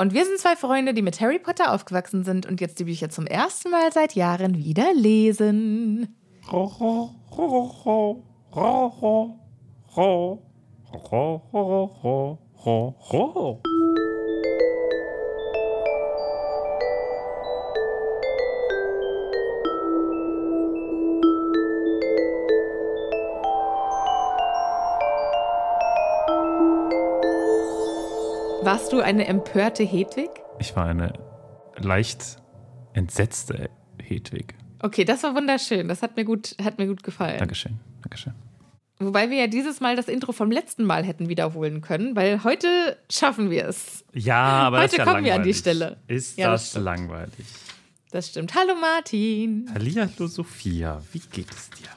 Und wir sind zwei Freunde, die mit Harry Potter aufgewachsen sind und jetzt die Bücher zum ersten Mal seit Jahren wieder lesen. Warst du eine empörte Hedwig? Ich war eine leicht entsetzte Hedwig. Okay, das war wunderschön. Das hat mir gut, hat mir gut gefallen. Dankeschön, Dankeschön. Wobei wir ja dieses Mal das Intro vom letzten Mal hätten wiederholen können, weil heute schaffen wir es. Ja, aber Heute das ist ja kommen wir an die langweilig. Stelle. Ist Ja, das das, langweilig? Das stimmt. Hallo Martin. Hallihallo Sophia, wie geht es dir?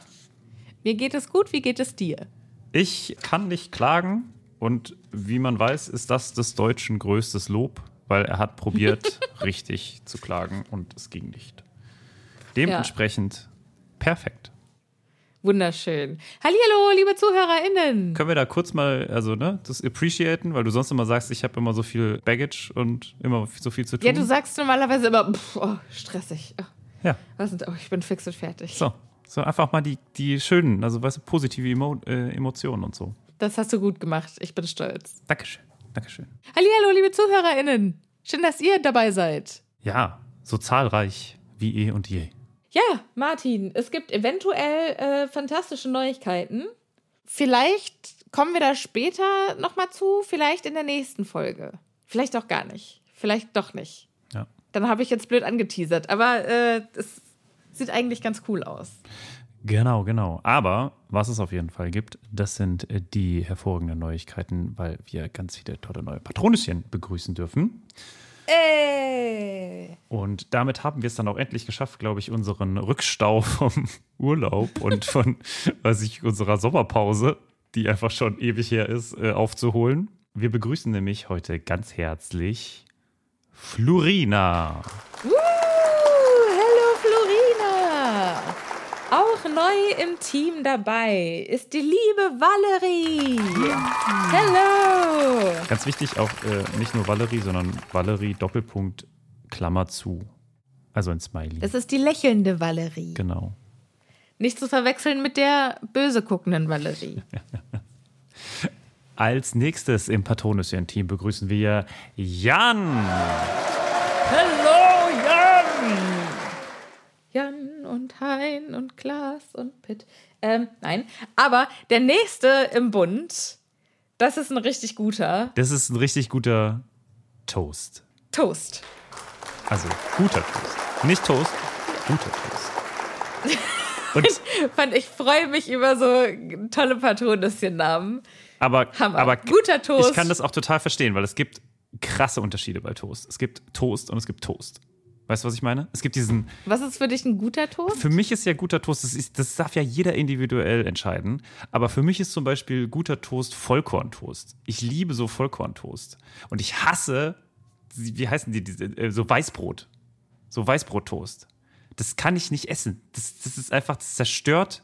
Mir geht es gut, wie geht es dir? Ich kann nicht klagen und wie man weiß, ist das des Deutschen größtes Lob, weil er hat probiert, richtig zu klagen und es ging nicht. Dementsprechend perfekt. Wunderschön. Hallihallo, liebe ZuhörerInnen. Können wir da kurz mal, also ne, das appreciaten, weil du sonst immer sagst, ich habe immer so viel Baggage und immer so viel zu tun. Ja, du sagst normalerweise immer, pff, oh, stressig. Oh, Ja, was sind, oh, ich bin fix und fertig. so. So einfach mal die, die schönen, also weißt du, positive Emo äh, Emotionen und so. Das hast du gut gemacht. Ich bin stolz. Dankeschön, Dankeschön. Hallihallo, liebe ZuhörerInnen. Schön, dass ihr dabei seid. Ja, so zahlreich wie eh und je. Ja, Martin, es gibt eventuell äh, fantastische Neuigkeiten. Vielleicht kommen wir da später nochmal zu, vielleicht in der nächsten Folge. Vielleicht auch gar nicht. Vielleicht doch nicht. Ja. Dann habe ich jetzt blöd angeteasert. Aber äh, es sieht eigentlich ganz cool aus. Genau, genau. Aber was es auf jeden Fall gibt, das sind äh, die hervorragenden Neuigkeiten, weil wir ganz viele tolle neue Patronüschen begrüßen dürfen. Ey! Und damit haben wir es dann auch endlich geschafft, glaube ich, unseren Rückstau vom Urlaub und von, weiß ich, unserer Sommerpause, die einfach schon ewig her ist, äh, aufzuholen. Wir begrüßen nämlich heute ganz herzlich Florina. Uh, hallo Florina! Auch neu im Team dabei ist die liebe Valerie. Hello! Ganz wichtig auch äh, nicht nur Valerie, sondern Valerie Doppelpunkt Klammer zu. Also ein Smiley. Das ist die lächelnde Valerie. genau. Nicht zu verwechseln mit der böse guckenden Valerie. Als nächstes im Patronüschen-Team begrüßen wir Jan. Hallo Jan! Jan und Hein und Klaas und Pitt. Ähm, nein. Aber der nächste im Bund, das ist ein richtig guter Das ist ein richtig guter Toast. Toast. Also guter Toast. Nicht Toast, guter Toast. Und, Fand ich freue mich über so tolle Patronüschen-Namen. aber, Hammer. aber Guter Toast. Ich kann das auch total verstehen, weil es gibt krasse Unterschiede bei Toast. Es gibt Toast und es gibt Toast. Weißt du, was ich meine? Es gibt diesen. Was ist für dich ein guter Toast? Für mich ist ja guter Toast, das, ist, das darf ja jeder individuell entscheiden. Aber für mich ist zum Beispiel guter Toast Vollkorntoast. Ich liebe so Vollkorntoast. Und ich hasse, wie heißen die, diese, äh, so Weißbrot. So Weißbrottoast. Das kann ich nicht essen. Das, das ist einfach, das zerstört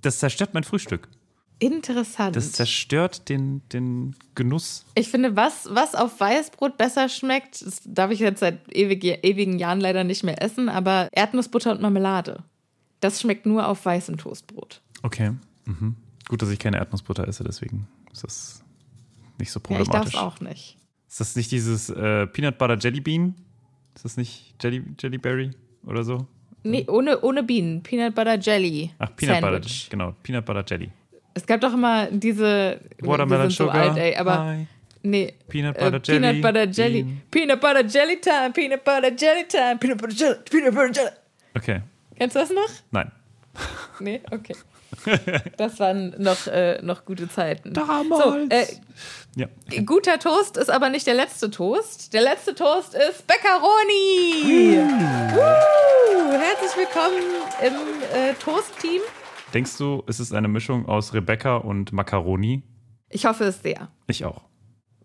Das zerstört mein Frühstück. Interessant. Das zerstört den, den Genuss. Ich finde, was, was auf Weißbrot besser schmeckt, das darf ich jetzt seit ewig, ewigen Jahren leider nicht mehr essen, aber Erdnussbutter und Marmelade. Das schmeckt nur auf weißem Toastbrot. Okay. Mhm. Gut, dass ich keine Erdnussbutter esse, deswegen ist das nicht so Ja, ich problematisch. darf es auch nicht. Ist das nicht dieses äh, Peanut Butter Jelly Bean? Ist das nicht Jelly, Jellyberry oder so? Nee, ohne, ohne Bienen. Peanut Butter Jelly. Ach, Peanut Sandwich. Butter, genau, Peanut Butter Jelly. Es gab doch immer diese. Watermelon sind Sugar. so alt, ey, aber. Hi. Nee. Peanut äh, Butter Jelly. Peanut Butter Jelly. Bean. Peanut Butter Jelly Time. Peanut Butter Jelly Time. Peanut Butter Jelly. Peanut Butter Jelly. Okay, Kennst du das noch? nein. Nee, okay. Das waren noch, äh, noch gute Zeiten. Damals. So, äh, Ja. guter Toast ist aber nicht der letzte Toast. Der letzte Toast ist Beccaroni. Herzlich willkommen im äh, Toast-Team. Denkst du, es ist eine Mischung aus Rebecca und Macaroni? Ich hoffe es sehr. Ich auch.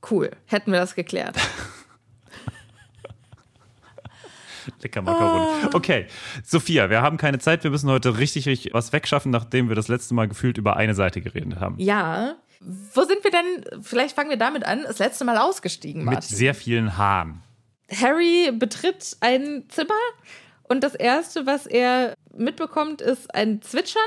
Cool. Hätten wir das geklärt. Lecker Macaroni. Ah. Okay, Sophia, wir haben keine Zeit. Wir müssen heute richtig, richtig was wegschaffen, nachdem wir das letzte Mal gefühlt über eine Seite geredet haben. Ja. Wo sind wir denn? Vielleicht fangen wir damit an. Das letzte Mal ausgestiegen, Mit Martin. sehr vielen Haaren. Harry betritt ein Zimmer und das erste, was er mitbekommt, ist ein Zwitschern,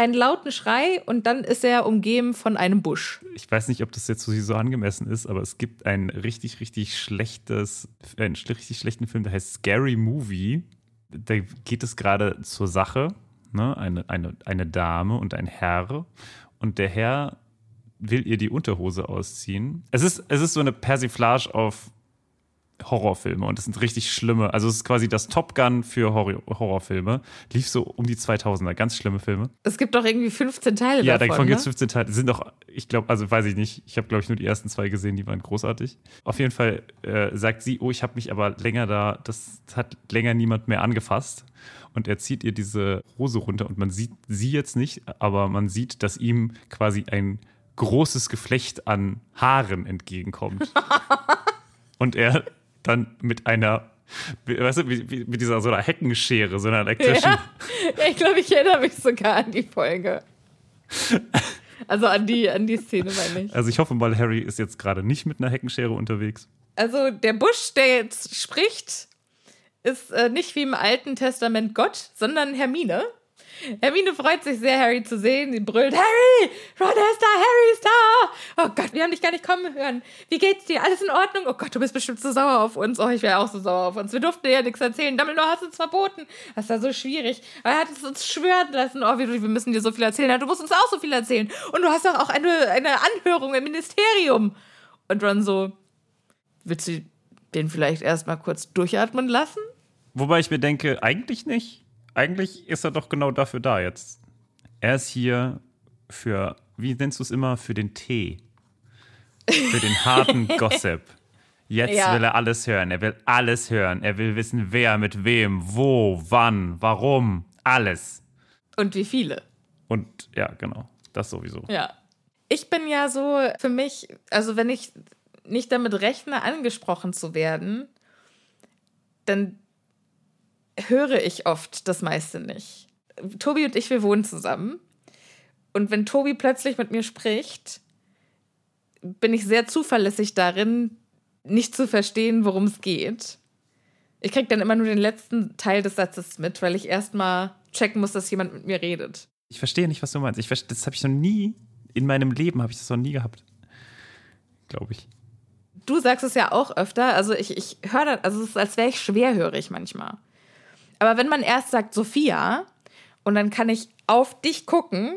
einen lauten Schrei und dann ist er umgeben von einem Busch. Ich weiß nicht, ob das jetzt so angemessen ist, aber es gibt ein richtig, richtig schlechtes, einen richtig schlechten Film, der heißt Scary Movie. Da geht es gerade zur Sache. Ne? Eine, eine, eine Dame und ein Herr. Und der Herr will ihr die Unterhose ausziehen. Es ist, es ist so eine Persiflage auf Horrorfilme und das sind richtig schlimme. Also es ist quasi das Top Gun für Horror Horrorfilme. Lief so um die 2000er, ganz schlimme Filme. Es gibt doch irgendwie 15 Teile Ja, davon. davon gibt es ne? 15 Teile. Die sind doch, ich glaube, also weiß ich nicht. Ich habe, glaube ich, nur die ersten zwei gesehen, die waren großartig. Auf jeden Fall äh, sagt sie, oh, ich habe mich aber länger da, das hat länger niemand mehr angefasst. Und er zieht ihr diese Hose runter und man sieht sie jetzt nicht, aber man sieht, dass ihm quasi ein großes Geflecht an Haaren entgegenkommt. und er dann mit einer, weißt du, mit dieser so einer Heckenschere, so einer elektrischen, Ja, ja ich glaube, ich erinnere mich sogar an die Folge. Also an die, an die Szene, meine ich. Also ich hoffe mal, Harry ist jetzt gerade nicht mit einer Heckenschere unterwegs. Also der Busch, der jetzt spricht, ist äh, nicht wie im Alten Testament Gott, sondern Hermine. Hermine freut sich sehr, Harry zu sehen. Sie brüllt, Harry, Ron ist da, Harry ist da. Oh Gott, wir haben dich gar nicht kommen hören. Wie geht's dir? Alles in Ordnung? Oh Gott, du bist bestimmt so sauer auf uns. Oh, ich wäre auch so sauer auf uns. Wir durften dir ja nichts erzählen. Dumbledore es uns verboten. Das war so schwierig. Aber er hat es uns schwören lassen. Oh, wir, wir müssen dir so viel erzählen. Du musst uns auch so viel erzählen. Und du hast doch auch eine, eine Anhörung im Ministerium. Und Ron so, willst du den vielleicht erstmal kurz durchatmen lassen? Wobei ich mir denke, eigentlich nicht. Eigentlich ist er doch genau dafür da jetzt. Er ist hier für, wie nennst du es immer, für den Tee. Für den harten Gossip. Jetzt Ja. will er alles hören. Er will alles hören. Er will wissen, wer mit wem, wo, wann, warum. Alles. Und wie viele? Und ja, genau. Das sowieso. Ja. Ich bin ja so für mich, also wenn ich nicht damit rechne, angesprochen zu werden, dann höre ich oft das meiste nicht. Tobi und ich, wir wohnen zusammen. Und wenn Tobi plötzlich mit mir spricht, bin ich sehr zuverlässig darin, nicht zu verstehen, worum es geht. Ich kriege dann immer nur den letzten Teil des Satzes mit, weil ich erstmal checken muss, dass jemand mit mir redet. Ich verstehe nicht, was du meinst. Ich das habe ich noch nie, in meinem Leben habe ich das noch nie gehabt. Glaube ich. du sagst es ja auch öfter, also ich, ich höre das, also es ist, als wäre ich schwerhörig manchmal. Aber wenn man erst sagt Sophia und dann kann ich auf dich gucken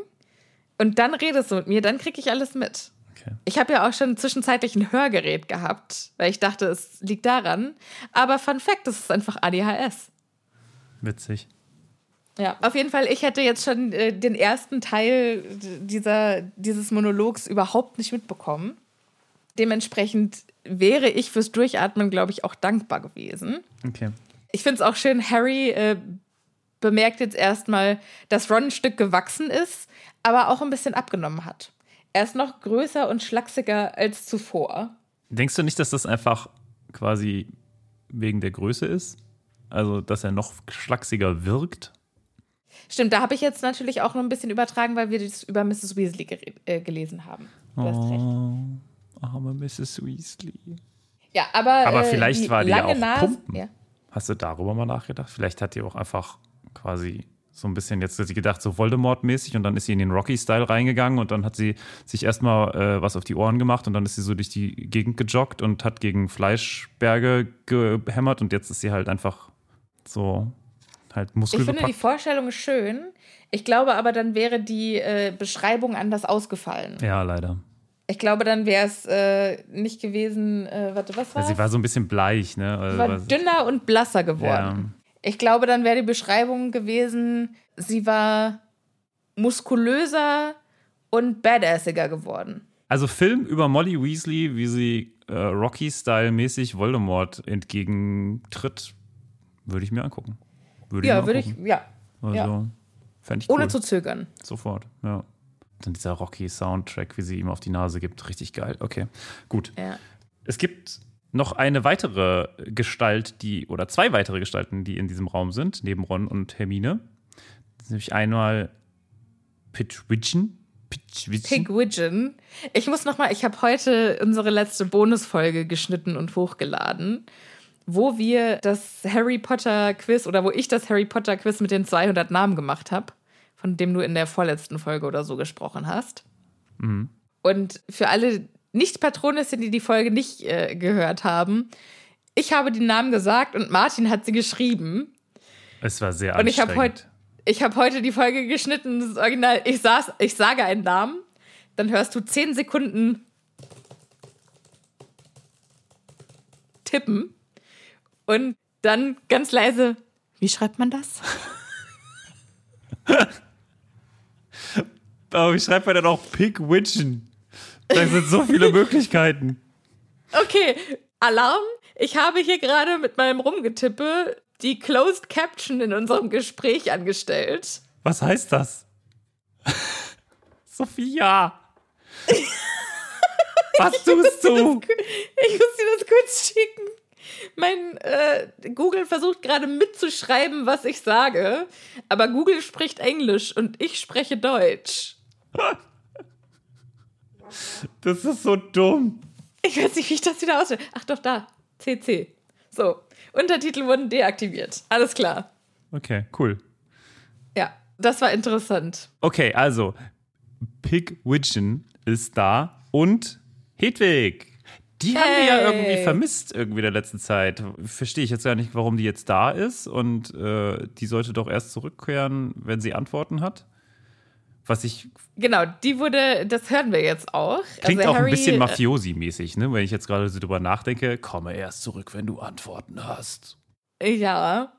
und dann redest du mit mir, dann kriege ich alles mit. Okay. Ich habe ja auch schon zwischenzeitlich ein Hörgerät gehabt, weil ich dachte, es liegt daran. Aber Fun Fact, es ist einfach ADHS. Witzig. Ja, auf jeden Fall, ich hätte jetzt schon äh, den ersten Teil dieser, dieses Monologs überhaupt nicht mitbekommen. Dementsprechend wäre ich fürs Durchatmen, glaube ich, auch dankbar gewesen. Okay. Ich finde es auch schön, Harry äh, bemerkt jetzt erstmal, dass Ron ein Stück gewachsen ist, aber auch ein bisschen abgenommen hat. Er ist noch größer und schlachsiger als zuvor. Denkst du nicht, dass das einfach quasi wegen der Größe ist? Also, dass er noch schlachsiger wirkt? Stimmt, da habe ich jetzt natürlich auch noch ein bisschen übertragen, weil wir das über Mrs. Weasley äh, gelesen haben. Du hast recht. Oh, arme Mrs. Weasley. Ja, aber. Aber äh, vielleicht war die ja lange auch Nase- Pumpen. Ja. Hast du darüber mal nachgedacht? Vielleicht hat die auch einfach quasi so ein bisschen jetzt sie gedacht, so Voldemort-mäßig und dann ist sie in den Rocky-Style reingegangen und dann hat sie sich erstmal äh, was auf die Ohren gemacht und dann ist sie so durch die Gegend gejoggt und hat gegen Fleischberge gehämmert und jetzt ist sie halt einfach so halt Ich finde die muskelbepackt. Vorstellung schön. Ich glaube aber, dann wäre die äh, Beschreibung anders ausgefallen. Ja, leider. Ich glaube, dann wäre es äh, nicht gewesen. Äh, warte, was war Also sie war so ein bisschen bleich, ne? Also Sie war dünner und blasser geworden. Ich glaube, dann wäre die Beschreibung gewesen, sie war muskulöser und badassiger geworden. Also Film über Molly Weasley, wie sie äh, Rocky-Style-mäßig Voldemort entgegentritt, würde ich mir angucken. Würde Ja, würde ich, ja, Also, ja. fände ich cool. ohne zu zögern. Sofort, ja. Dann dieser Rocky-Soundtrack, wie sie ihm auf die Nase gibt, richtig geil. Okay, gut. Ja. Es gibt noch eine weitere Gestalt, die, oder zwei weitere Gestalten, die in diesem Raum sind, neben Ron und Hermine. Das ist nämlich einmal. Pitwidgeon. Pigwidgeon. Ich muss noch mal, ich habe heute unsere letzte Bonusfolge geschnitten und hochgeladen, wo wir das Harry Potter Quiz oder wo ich das Harry Potter Quiz mit den 200 Namen gemacht habe, von dem du in der vorletzten Folge oder so gesprochen hast. Und für alle Nicht-Patronissen, die die Folge nicht äh, gehört haben, ich habe die Namen gesagt und Martin hat sie geschrieben. Es war sehr Und ich habe anstrengend. heute ich habe heute die Folge geschnitten, das original. Ich saß, ich sage einen Namen, dann hörst du zehn Sekunden tippen und dann ganz leise, wie schreibt man das? Aber wie schreibt man denn auch Pigwidgeon? Da sind so viele Möglichkeiten. Okay, Alarm. Ich habe hier gerade mit meinem Rumgetippe die Closed Caption in unserem Gespräch angestellt. Was heißt das? Sophia! Was tust du? Ich muss dir das kurz schicken. Mein äh, Google versucht gerade mitzuschreiben, was ich sage, aber Google spricht Englisch und ich spreche Deutsch. Das ist so dumm. Ich weiß nicht, wie ich das wieder ausstelle. Ach doch, da. CC. So. Untertitel wurden deaktiviert. Alles klar. Okay, cool. Ja, das war interessant. Okay, also Pigwidgeon ist da und Hedwig. Die haben wir ja Hey. irgendwie vermisst irgendwie in der letzten Zeit. Verstehe ich jetzt gar nicht, warum die jetzt da ist und äh, die sollte doch erst zurückkehren, wenn sie Antworten hat. Was ich Genau, die wurde, das hören wir jetzt auch. klingt Also auch ein Harry, bisschen äh, Mafiosi-mäßig, ne? Wenn ich jetzt gerade so drüber nachdenke, komme erst zurück, wenn du Antworten hast. Ja.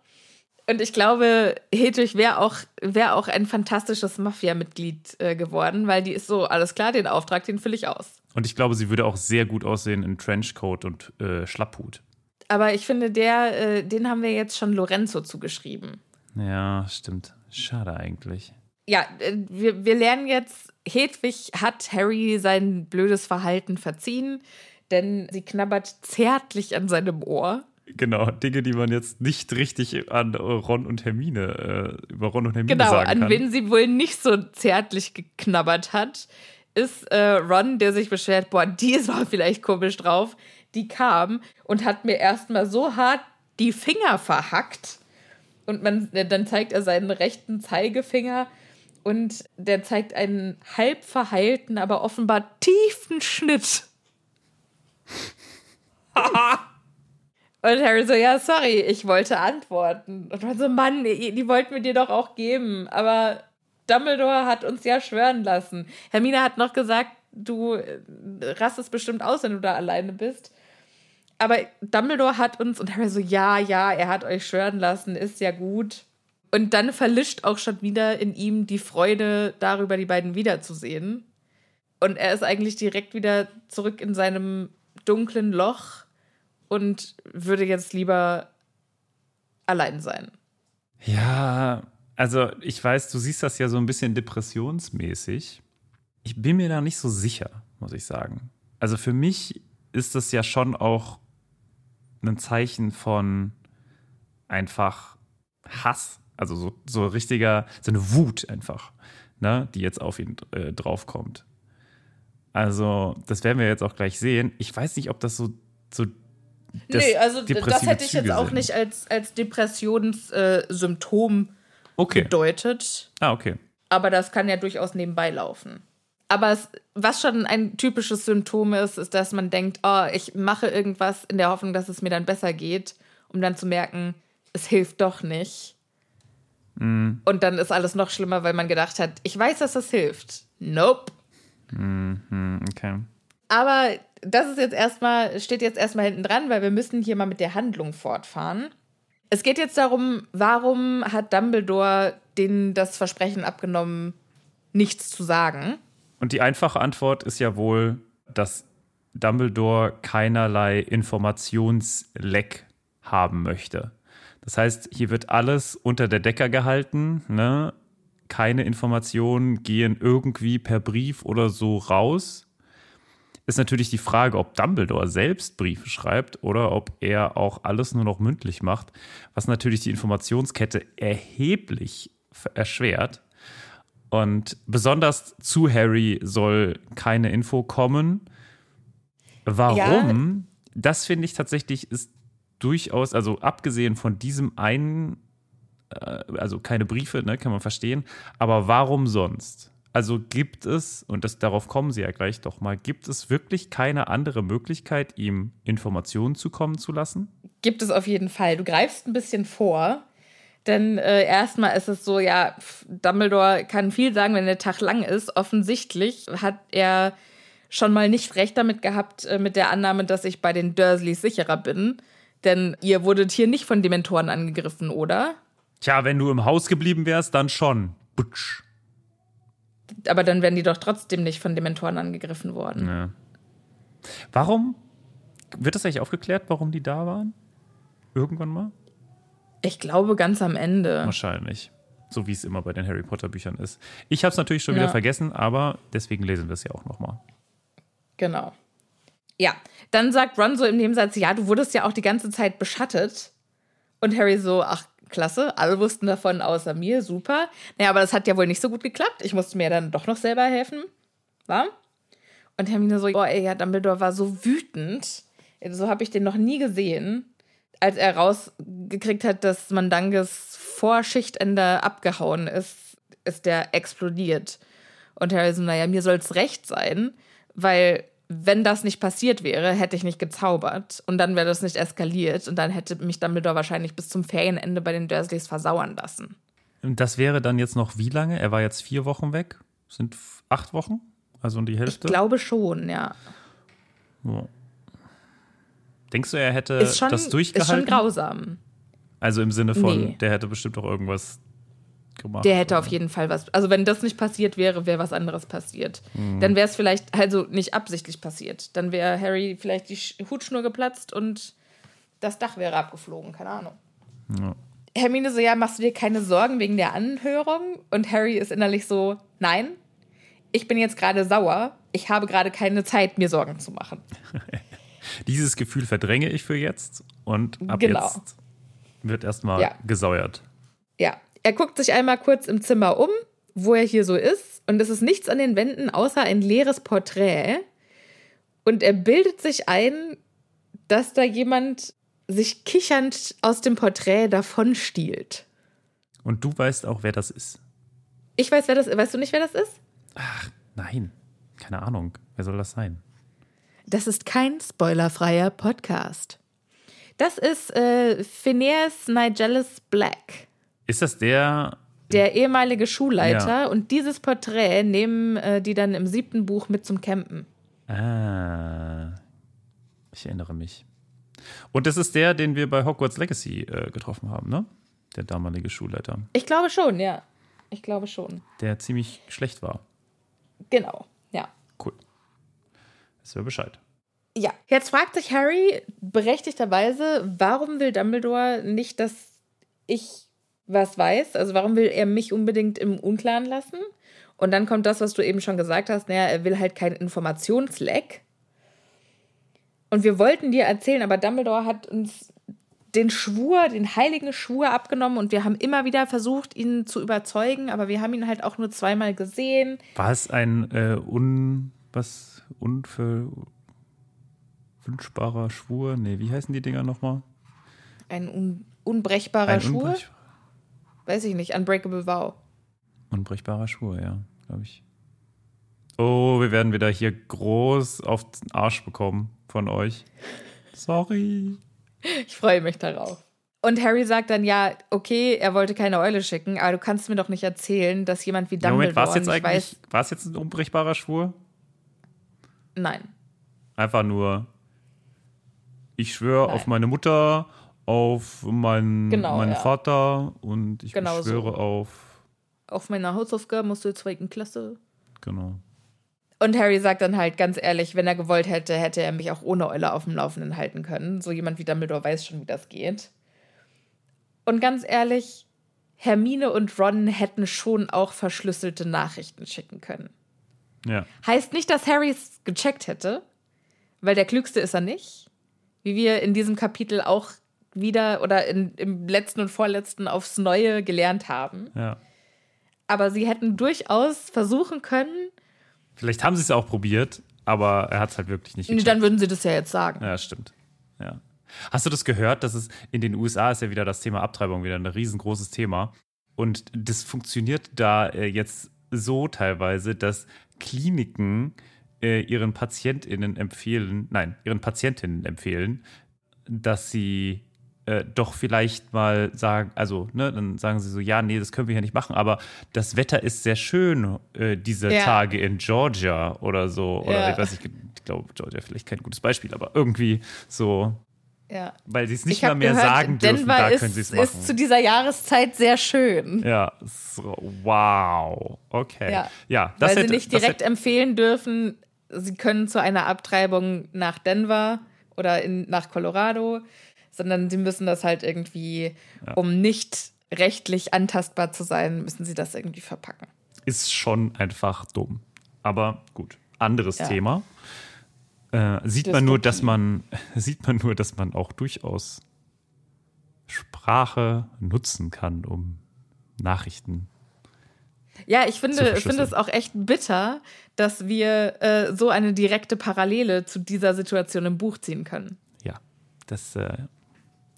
Und ich glaube, Hedwig wäre auch, wär auch ein fantastisches Mafia-Mitglied äh, geworden, weil die ist so, alles klar, den Auftrag, den fülle ich aus. Und ich glaube, sie würde auch sehr gut aussehen in Trenchcoat und äh, Schlapphut. Aber ich finde, der, äh, den haben wir jetzt schon Lorenzo zugeschrieben. Ja, stimmt. Schade eigentlich. Ja, äh, wir, wir lernen jetzt, Hedwig hat Harry sein blödes Verhalten verziehen, denn sie knabbert zärtlich an seinem Ohr. Genau, Dinge, die man jetzt nicht richtig an Ron und Hermine, äh, über Ron und Hermine Genau, sagen an kann. wen sie wohl nicht so zärtlich geknabbert hat, ist äh, Ron, der sich beschwert, boah, die war vielleicht komisch drauf. Die kam und hat mir erstmal so hart die Finger verhackt. Und man, äh, dann zeigt er seinen rechten Zeigefinger und der zeigt einen halb verheilten, aber offenbar tiefen Schnitt. Und Harry so, ja, sorry, ich wollte antworten. Und man so, Mann, die, wollten wir dir doch auch geben. Aber Dumbledore hat uns ja schwören lassen. Hermine hat noch gesagt, du äh, rastest bestimmt aus, wenn du da alleine bist. Aber Dumbledore hat uns, und Harry so, ja, ja, er hat euch schwören lassen, ist ja gut. Und dann verlischt auch schon wieder in ihm die Freude darüber, die beiden wiederzusehen. Und er ist eigentlich direkt wieder zurück in seinem dunklen Loch und würde jetzt lieber allein sein. Ja, also ich weiß, du siehst das ja so ein bisschen depressionsmäßig. Ich bin mir da nicht so sicher, muss ich sagen. Also für mich ist das ja schon auch ein Zeichen von einfach Hass Also so, so richtiger, so eine Wut einfach, ne, die jetzt auf ihn äh, draufkommt. Also, das werden wir jetzt auch gleich sehen. Ich weiß nicht, ob das so, so das nee, also das hätte ich jetzt auch sind. nicht als, als Depressionssymptom äh, okay. gedeutet. Ah, okay. Aber das kann ja durchaus nebenbei laufen. Aber es, was schon ein typisches Symptom ist, ist, dass man denkt, oh, ich mache irgendwas in der Hoffnung, dass es mir dann besser geht, um dann zu merken, es hilft doch nicht. Mm. Und dann ist alles noch schlimmer, weil man gedacht hat, ich weiß, dass es hilft. Nope. Mm, okay. Aber das ist jetzt erstmal, steht jetzt erstmal hinten dran, weil wir müssen hier mal mit der Handlung fortfahren. Es geht jetzt darum, warum hat Dumbledore denen das Versprechen abgenommen, nichts zu sagen? Und die einfache Antwort ist ja wohl, dass Dumbledore keinerlei Informationsleck haben möchte. Das heißt, hier wird alles unter der Decke gehalten. Ne? Keine Informationen gehen irgendwie per Brief oder so raus. Ist natürlich die Frage, ob Dumbledore selbst Briefe schreibt oder ob er auch alles nur noch mündlich macht, was natürlich die Informationskette erheblich erschwert. Und besonders zu Harry soll keine Info kommen. Warum? Ja. Das finde ich tatsächlich ist durchaus, also abgesehen von diesem einen, äh, also keine Briefe, ne, kann man verstehen, aber warum sonst? Also gibt es, und das, darauf kommen Sie ja gleich doch mal, gibt es wirklich keine andere Möglichkeit, ihm Informationen zukommen zu lassen? Gibt es auf jeden Fall. Du greifst ein bisschen vor. Denn äh, erstmal ist es so, ja, Dumbledore kann viel sagen, wenn der Tag lang ist. Offensichtlich hat er schon mal nicht recht damit gehabt, äh, mit der Annahme, dass ich bei den Dursleys sicherer bin. Denn ihr wurdet hier nicht von Dementoren angegriffen, oder? Tja, wenn du im Haus geblieben wärst, dann schon. Butsch aber dann wären die doch trotzdem nicht von Dementoren angegriffen worden. Ja. Warum? Wird das eigentlich aufgeklärt, warum die da waren? Irgendwann mal? Ich glaube ganz am Ende. Wahrscheinlich. So wie es immer bei den Harry Potter Büchern ist. Ich habe es natürlich schon ja. wieder vergessen, aber deswegen lesen wir es ja auch nochmal. Genau. Ja, dann sagt Ron so im Nebensatz, ja, du wurdest ja auch die ganze Zeit beschattet. Und Harry so, ach klasse, alle wussten davon außer mir, super. Naja, aber das hat ja wohl nicht so gut geklappt. Ich musste mir dann doch noch selber helfen. War? Und Hermine so, boah, ey, ja, Dumbledore war so wütend. So habe ich den noch nie gesehen, als er rausgekriegt hat, dass Mandanges vor Schichtende abgehauen ist, ist der explodiert. Und Harry so, naja, mir soll es recht sein, weil wenn das nicht passiert wäre, hätte ich nicht gezaubert und dann wäre das nicht eskaliert und dann hätte mich Dumbledore wahrscheinlich bis zum Ferienende bei den Dursleys versauern lassen. Das wäre dann jetzt noch wie lange? Er war jetzt vier Wochen weg? Sind acht Wochen? Also um die Hälfte? Ich glaube schon, ja. Oh. Denkst du, er hätte schon, das durchgehalten? Ist schon grausam. Also im Sinne von, nee. der hätte bestimmt auch irgendwas gemacht. Der hätte oder? auf jeden Fall was. Also, wenn das nicht passiert wäre, wäre was anderes passiert. Mhm. Dann wäre es vielleicht, also nicht absichtlich passiert. Dann wäre Harry vielleicht die Hutschnur geplatzt und das Dach wäre abgeflogen. Keine Ahnung. Ja. Hermine so, ja, machst du dir keine Sorgen wegen der Anhörung? Und Harry ist innerlich so, nein, ich bin jetzt gerade sauer. Ich habe gerade keine Zeit, mir Sorgen zu machen. Dieses Gefühl verdränge ich für jetzt und ab genau. jetzt wird erstmal ja. gesäuert. Ja, er guckt sich einmal kurz im Zimmer um, wo er hier so ist, und es ist nichts an den Wänden außer ein leeres Porträt. Und er bildet sich ein, dass da jemand sich kichernd aus dem Porträt davonstiehlt. Und du weißt auch, wer das ist. Ich weiß, wer das ist. Weißt du nicht, wer das ist? Ach, nein. Keine Ahnung. Wer soll das sein? Das ist kein spoilerfreier Podcast. Das ist äh, Phineas Nigellus Black. Ist das der? Der ehemalige Schulleiter. Ja. Und dieses Porträt nehmen äh, die dann im siebten Buch mit zum Campen. Ah. Ich erinnere mich. Und das ist der, den wir bei Hogwarts Legacy äh, getroffen haben, ne? Der damalige Schulleiter. Ich glaube schon, ja. Ich glaube schon. Der ziemlich schlecht war. Genau, ja. Cool. Das wäre Bescheid. Ja, jetzt fragt sich Harry berechtigterweise, warum will Dumbledore nicht, dass ich was weiß. Also warum will er mich unbedingt im Unklaren lassen? Und dann kommt das, was du eben schon gesagt hast, naja, er will halt kein Informationsleck. Und wir wollten dir erzählen, aber Dumbledore hat uns den Schwur, den heiligen Schwur abgenommen und wir haben immer wieder versucht, ihn zu überzeugen, aber wir haben ihn halt auch nur zweimal gesehen. War es ein äh, un was unverwünschbarer Schwur? Nee, wie heißen die Dinger nochmal? Ein un unbrechbarer Ein Schwur? unbrech Weiß ich nicht. Unbreakable Vow. unbrechbarer Schwur, ja, glaube ich. Oh, wir werden wieder hier groß auf den Arsch bekommen von euch. Sorry. Ich freue mich darauf. Und Harry sagt dann, ja, okay, er wollte keine Eule schicken, aber du kannst mir doch nicht erzählen, dass jemand wie Dumbledore Moment, war es jetzt nicht weiß. war es jetzt ein unbrechbarer Schwur? Nein. Einfach nur, ich schwöre auf meine Mutter, auf meinen, Genau, meinen ja. Vater und ich Genau so. schwöre auf, Auf meiner Hausaufgabe musst du zur zweiten Klasse. genau. Und Harry sagt dann halt ganz ehrlich, wenn er gewollt hätte, hätte er mich auch ohne Eule auf dem Laufenden halten können. So jemand wie Dumbledore weiß schon, wie das geht. Und ganz ehrlich, Hermine und Ron hätten schon auch verschlüsselte Nachrichten schicken können. Ja. Heißt nicht, dass Harry es gecheckt hätte, weil der Klügste ist er nicht. Wie wir in diesem Kapitel auch wieder oder in, im letzten und vorletzten aufs Neue gelernt haben. Ja. Aber sie hätten durchaus versuchen können, Vielleicht haben sie es auch probiert, aber er hat es halt wirklich nicht gecheckt. dann würden sie das ja jetzt sagen. Ja, stimmt. Ja. Hast du das gehört, dass es in den USA ist ja wieder das Thema Abtreibung wieder ein riesengroßes Thema. Und das funktioniert da äh, jetzt so teilweise, dass Kliniken äh, ihren PatientInnen empfehlen, nein, ihren Patientinnen empfehlen, dass sie äh, doch vielleicht mal sagen, also, ne, dann sagen sie so, ja, nee, das können wir hier nicht machen, aber das Wetter ist sehr schön äh, diese Ja. Tage in Georgia oder so. Oder Ja. ich weiß nicht, ich glaube, Georgia vielleicht kein gutes Beispiel, aber irgendwie so, Ja. weil sie es nicht Ich mal mehr gehört, sagen dürfen, Denver da ist, können sie es machen. ist zu dieser Jahreszeit sehr schön. ja, so, wow. Okay. Ja. Ja, das weil hätte, sie nicht direkt hätte, empfehlen dürfen, sie können zu einer Abtreibung nach Denver oder in, nach Colorado, sondern sie müssen das halt irgendwie, um nicht rechtlich antastbar zu sein, müssen sie das irgendwie verpacken. ist schon einfach dumm. Aber gut, anderes Ja. Thema. Äh, sieht man nur, dass man sieht man nur, dass man auch durchaus Sprache nutzen kann, um Nachrichten. Ja, ich finde, finde es auch echt bitter, dass wir äh, so eine direkte Parallele zu dieser Situation im Buch ziehen können. Ja, das äh,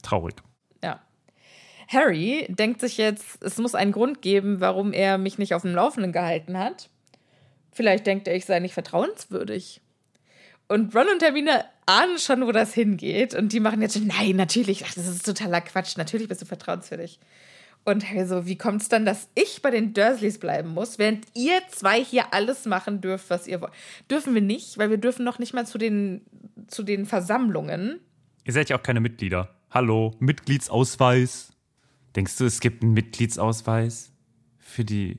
traurig. Ja. Harry denkt sich jetzt, es muss einen Grund geben, warum er mich nicht auf dem Laufenden gehalten hat. Vielleicht denkt er, ich sei nicht vertrauenswürdig. Und Ron und Hermine ahnen schon, wo das hingeht. Und die machen jetzt schon, nein, natürlich, ach, das ist totaler Quatsch. Natürlich bist du vertrauenswürdig. Und Harry so, wie kommt es dann, dass ich bei den Dursleys bleiben muss, während ihr zwei hier alles machen dürft, was ihr wollt? Dürfen wir nicht, weil wir dürfen noch nicht mal zu den, zu den Versammlungen. Ihr seid ja auch keine Mitglieder. Hallo, Mitgliedsausweis. Denkst du, es gibt einen Mitgliedsausweis für die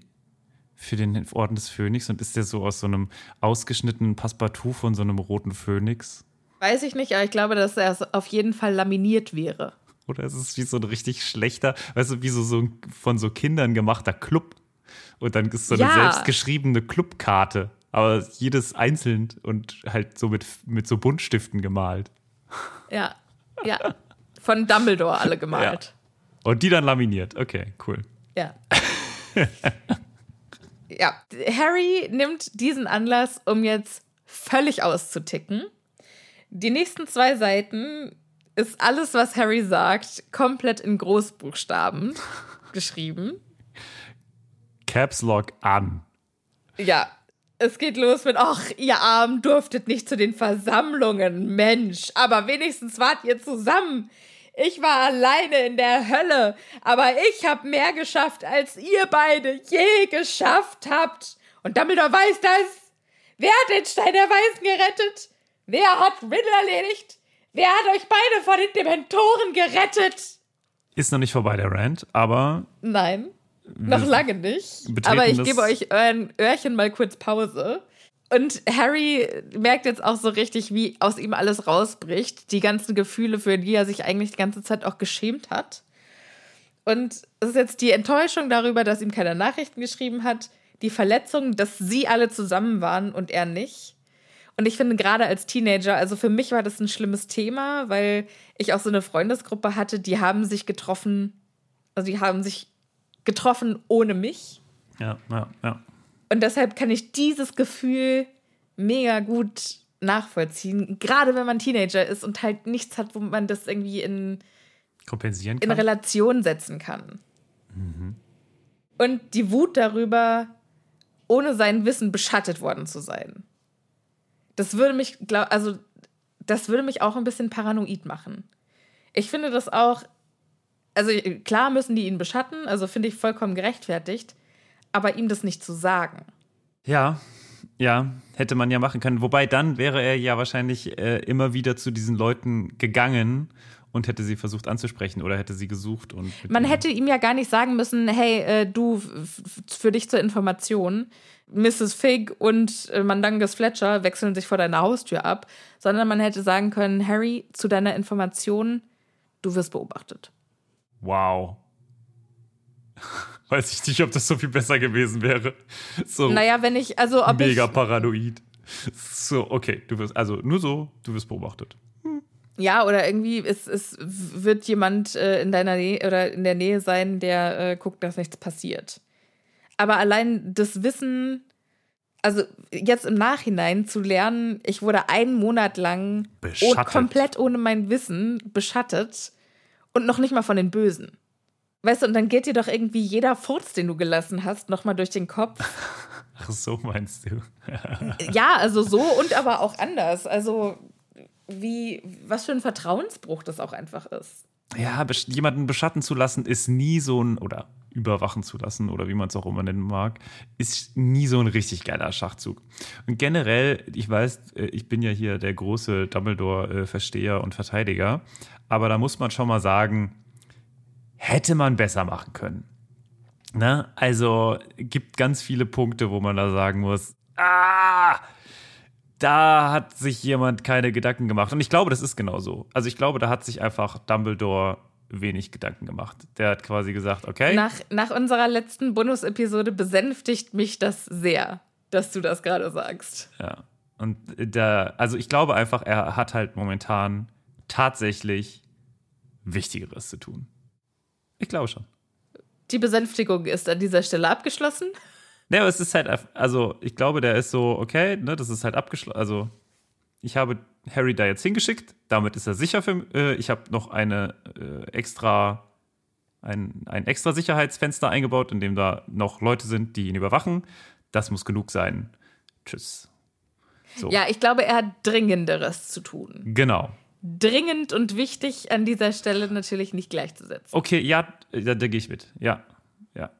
für den Orden des Phönix und ist der so aus so einem ausgeschnittenen Passepartout von so einem roten Phönix? Weiß ich nicht, aber ich glaube, dass er auf jeden Fall laminiert wäre. Oder ist es wie so ein richtig schlechter, weißt du, wie so, so ein von so Kindern gemachter Club? Und dann ist so eine Ja. selbstgeschriebene Clubkarte, aber jedes einzeln und halt so mit, mit so Buntstiften gemalt. Ja, ja. Von Dumbledore alle gemalt. Und die dann laminiert. Okay, cool. Ja. ja. Harry nimmt diesen Anlass, um jetzt völlig auszuticken. Die nächsten zwei Seiten ist alles, was Harry sagt, komplett in Großbuchstaben geschrieben. Caps Lock an. Ja, es geht los mit, ach, ihr Armen durftet nicht zu den Versammlungen, Mensch, aber wenigstens wart ihr zusammen. Ich war alleine in der Hölle, aber ich habe mehr geschafft, als ihr beide je geschafft habt. Und Dumbledore weiß das. Wer hat den Stein der Weisen gerettet? Wer hat Riddle erledigt? Wer hat euch beide vor den Dementoren gerettet? Ist noch nicht vorbei, der Rant, aber Nein, noch lange nicht. Aber ich gebe euch euren Öhrchen mal kurz Pause. Und Harry merkt jetzt auch so richtig, wie aus ihm alles rausbricht. Die ganzen Gefühle, für die er sich eigentlich die ganze Zeit auch geschämt hat. Und es ist jetzt die Enttäuschung darüber, dass ihm keine Nachrichten geschrieben hat. Die Verletzung, dass sie alle zusammen waren und er nicht. Und ich finde gerade als Teenager, also für mich war das ein schlimmes Thema, weil ich auch so eine Freundesgruppe hatte, die haben sich getroffen, also die haben sich getroffen ohne mich. Ja, ja, ja. Und deshalb kann ich dieses Gefühl mega gut nachvollziehen, gerade wenn man Teenager ist und halt nichts hat, wo man das irgendwie in, Kompensieren in kann. Relation setzen kann. Mhm. Und die Wut darüber, ohne sein Wissen beschattet worden zu sein. Das würde mich, glaub, also das würde mich auch ein bisschen paranoid machen. Ich finde das auch, also klar müssen die ihn beschatten, also finde ich vollkommen gerechtfertigt, aber ihm das nicht zu sagen. Ja, ja, hätte man ja machen können. Wobei dann wäre er ja wahrscheinlich äh, immer wieder zu diesen Leuten gegangen und hätte sie versucht anzusprechen oder hätte sie gesucht und Man hätte ihm ja gar nicht sagen müssen, hey, äh, du, für dich zur Information, Mrs. Fig und äh, Mandangus Fletcher wechseln sich vor deiner Haustür ab, sondern man hätte sagen können, Harry, zu deiner Information, du wirst beobachtet. Wow. Weiß ich nicht, ob das so viel besser gewesen wäre. So Naja, wenn ich, also ob mega ich, paranoid. So, okay, du wirst, also nur so, du wirst beobachtet. ja, oder irgendwie, es, es wird jemand äh, in deiner Nähe oder in der Nähe sein, der äh, guckt, dass nichts passiert. Aber allein das Wissen, also jetzt im Nachhinein zu lernen, ich wurde einen Monat lang oh, komplett ohne mein Wissen beschattet und noch nicht mal von den Bösen. Weißt du, und dann geht dir doch irgendwie jeder Furz, den du gelassen hast, nochmal durch den Kopf. Ach, so meinst du. Ja, also so und aber auch anders. Also wie, was für ein Vertrauensbruch das auch einfach ist. Ja, besch- jemanden beschatten zu lassen ist nie so ein, oder überwachen zu lassen, oder wie man es auch immer nennen mag, ist nie so ein richtig geiler Schachzug. Und generell, ich weiß, äh, ich bin ja hier der große Dumbledore-Versteher und Verteidiger, aber da muss man schon mal sagen, hätte man besser machen können. Ne? Also gibt ganz viele Punkte, wo man da sagen muss, ah, da hat sich jemand keine Gedanken gemacht. Und ich glaube, das ist genau so. Also ich glaube, da hat sich einfach Dumbledore wenig Gedanken gemacht. Der hat quasi gesagt, okay, Nach, nach unserer letzten Bonus-Episode besänftigt mich das sehr, dass du das gerade sagst. ja. Und da, also ich glaube einfach, er hat halt momentan tatsächlich Wichtigeres zu tun. Ich glaube schon. Die Besänftigung ist an dieser Stelle abgeschlossen. Ja, aber es ist halt, also ich glaube, der ist so, okay, ne, das ist halt abgeschlossen. Also ich habe Harry da jetzt hingeschickt, damit ist er sicher für äh, Ich habe noch eine äh, extra, ein, ein extra Sicherheitsfenster eingebaut, in dem da noch Leute sind, die ihn überwachen. Das muss genug sein. Tschüss. So. Ja, ich glaube, er hat Dringenderes zu tun. Genau. Dringend und wichtig an dieser Stelle natürlich nicht gleichzusetzen. Okay, ja, da, da gehe ich mit. Ja, ja.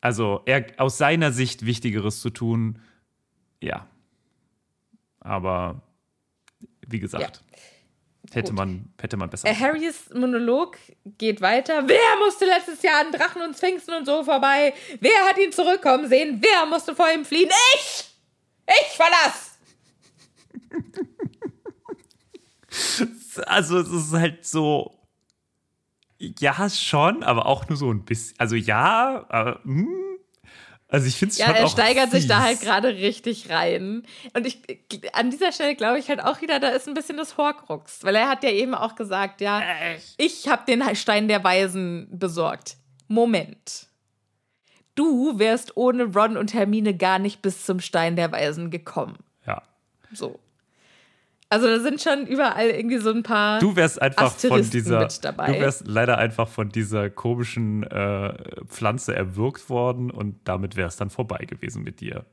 Also er aus seiner Sicht Wichtigeres zu tun, ja. Aber wie gesagt, hätte Gut. man, hätte man besser. Äh, Harrys Monolog geht weiter. Wer musste letztes Jahr an Drachen und Sphinxen und so vorbei? Wer hat ihn zurückkommen sehen? Wer musste vor ihm fliehen? Ich! Ich das! Also es ist halt so, ja schon, aber auch nur so ein bisschen. Also ja, aber, hm. also ich finde es Ja, schon er auch steigert sich da fies. halt gerade richtig rein. Und ich, an dieser Stelle glaube ich halt auch wieder, da ist ein bisschen das Horcrux. Weil er hat ja eben auch gesagt, ja, ich habe den Stein der Weisen besorgt. Moment. Du wärst ohne Ron und Hermine gar nicht bis zum Stein der Weisen gekommen. Ja. So. Also da sind schon überall irgendwie so ein paar. Du wärst einfach von Asteristen dieser, mit dabei. du wärst leider einfach von dieser komischen äh, Pflanze erwürgt worden und damit wäre es dann vorbei gewesen mit dir.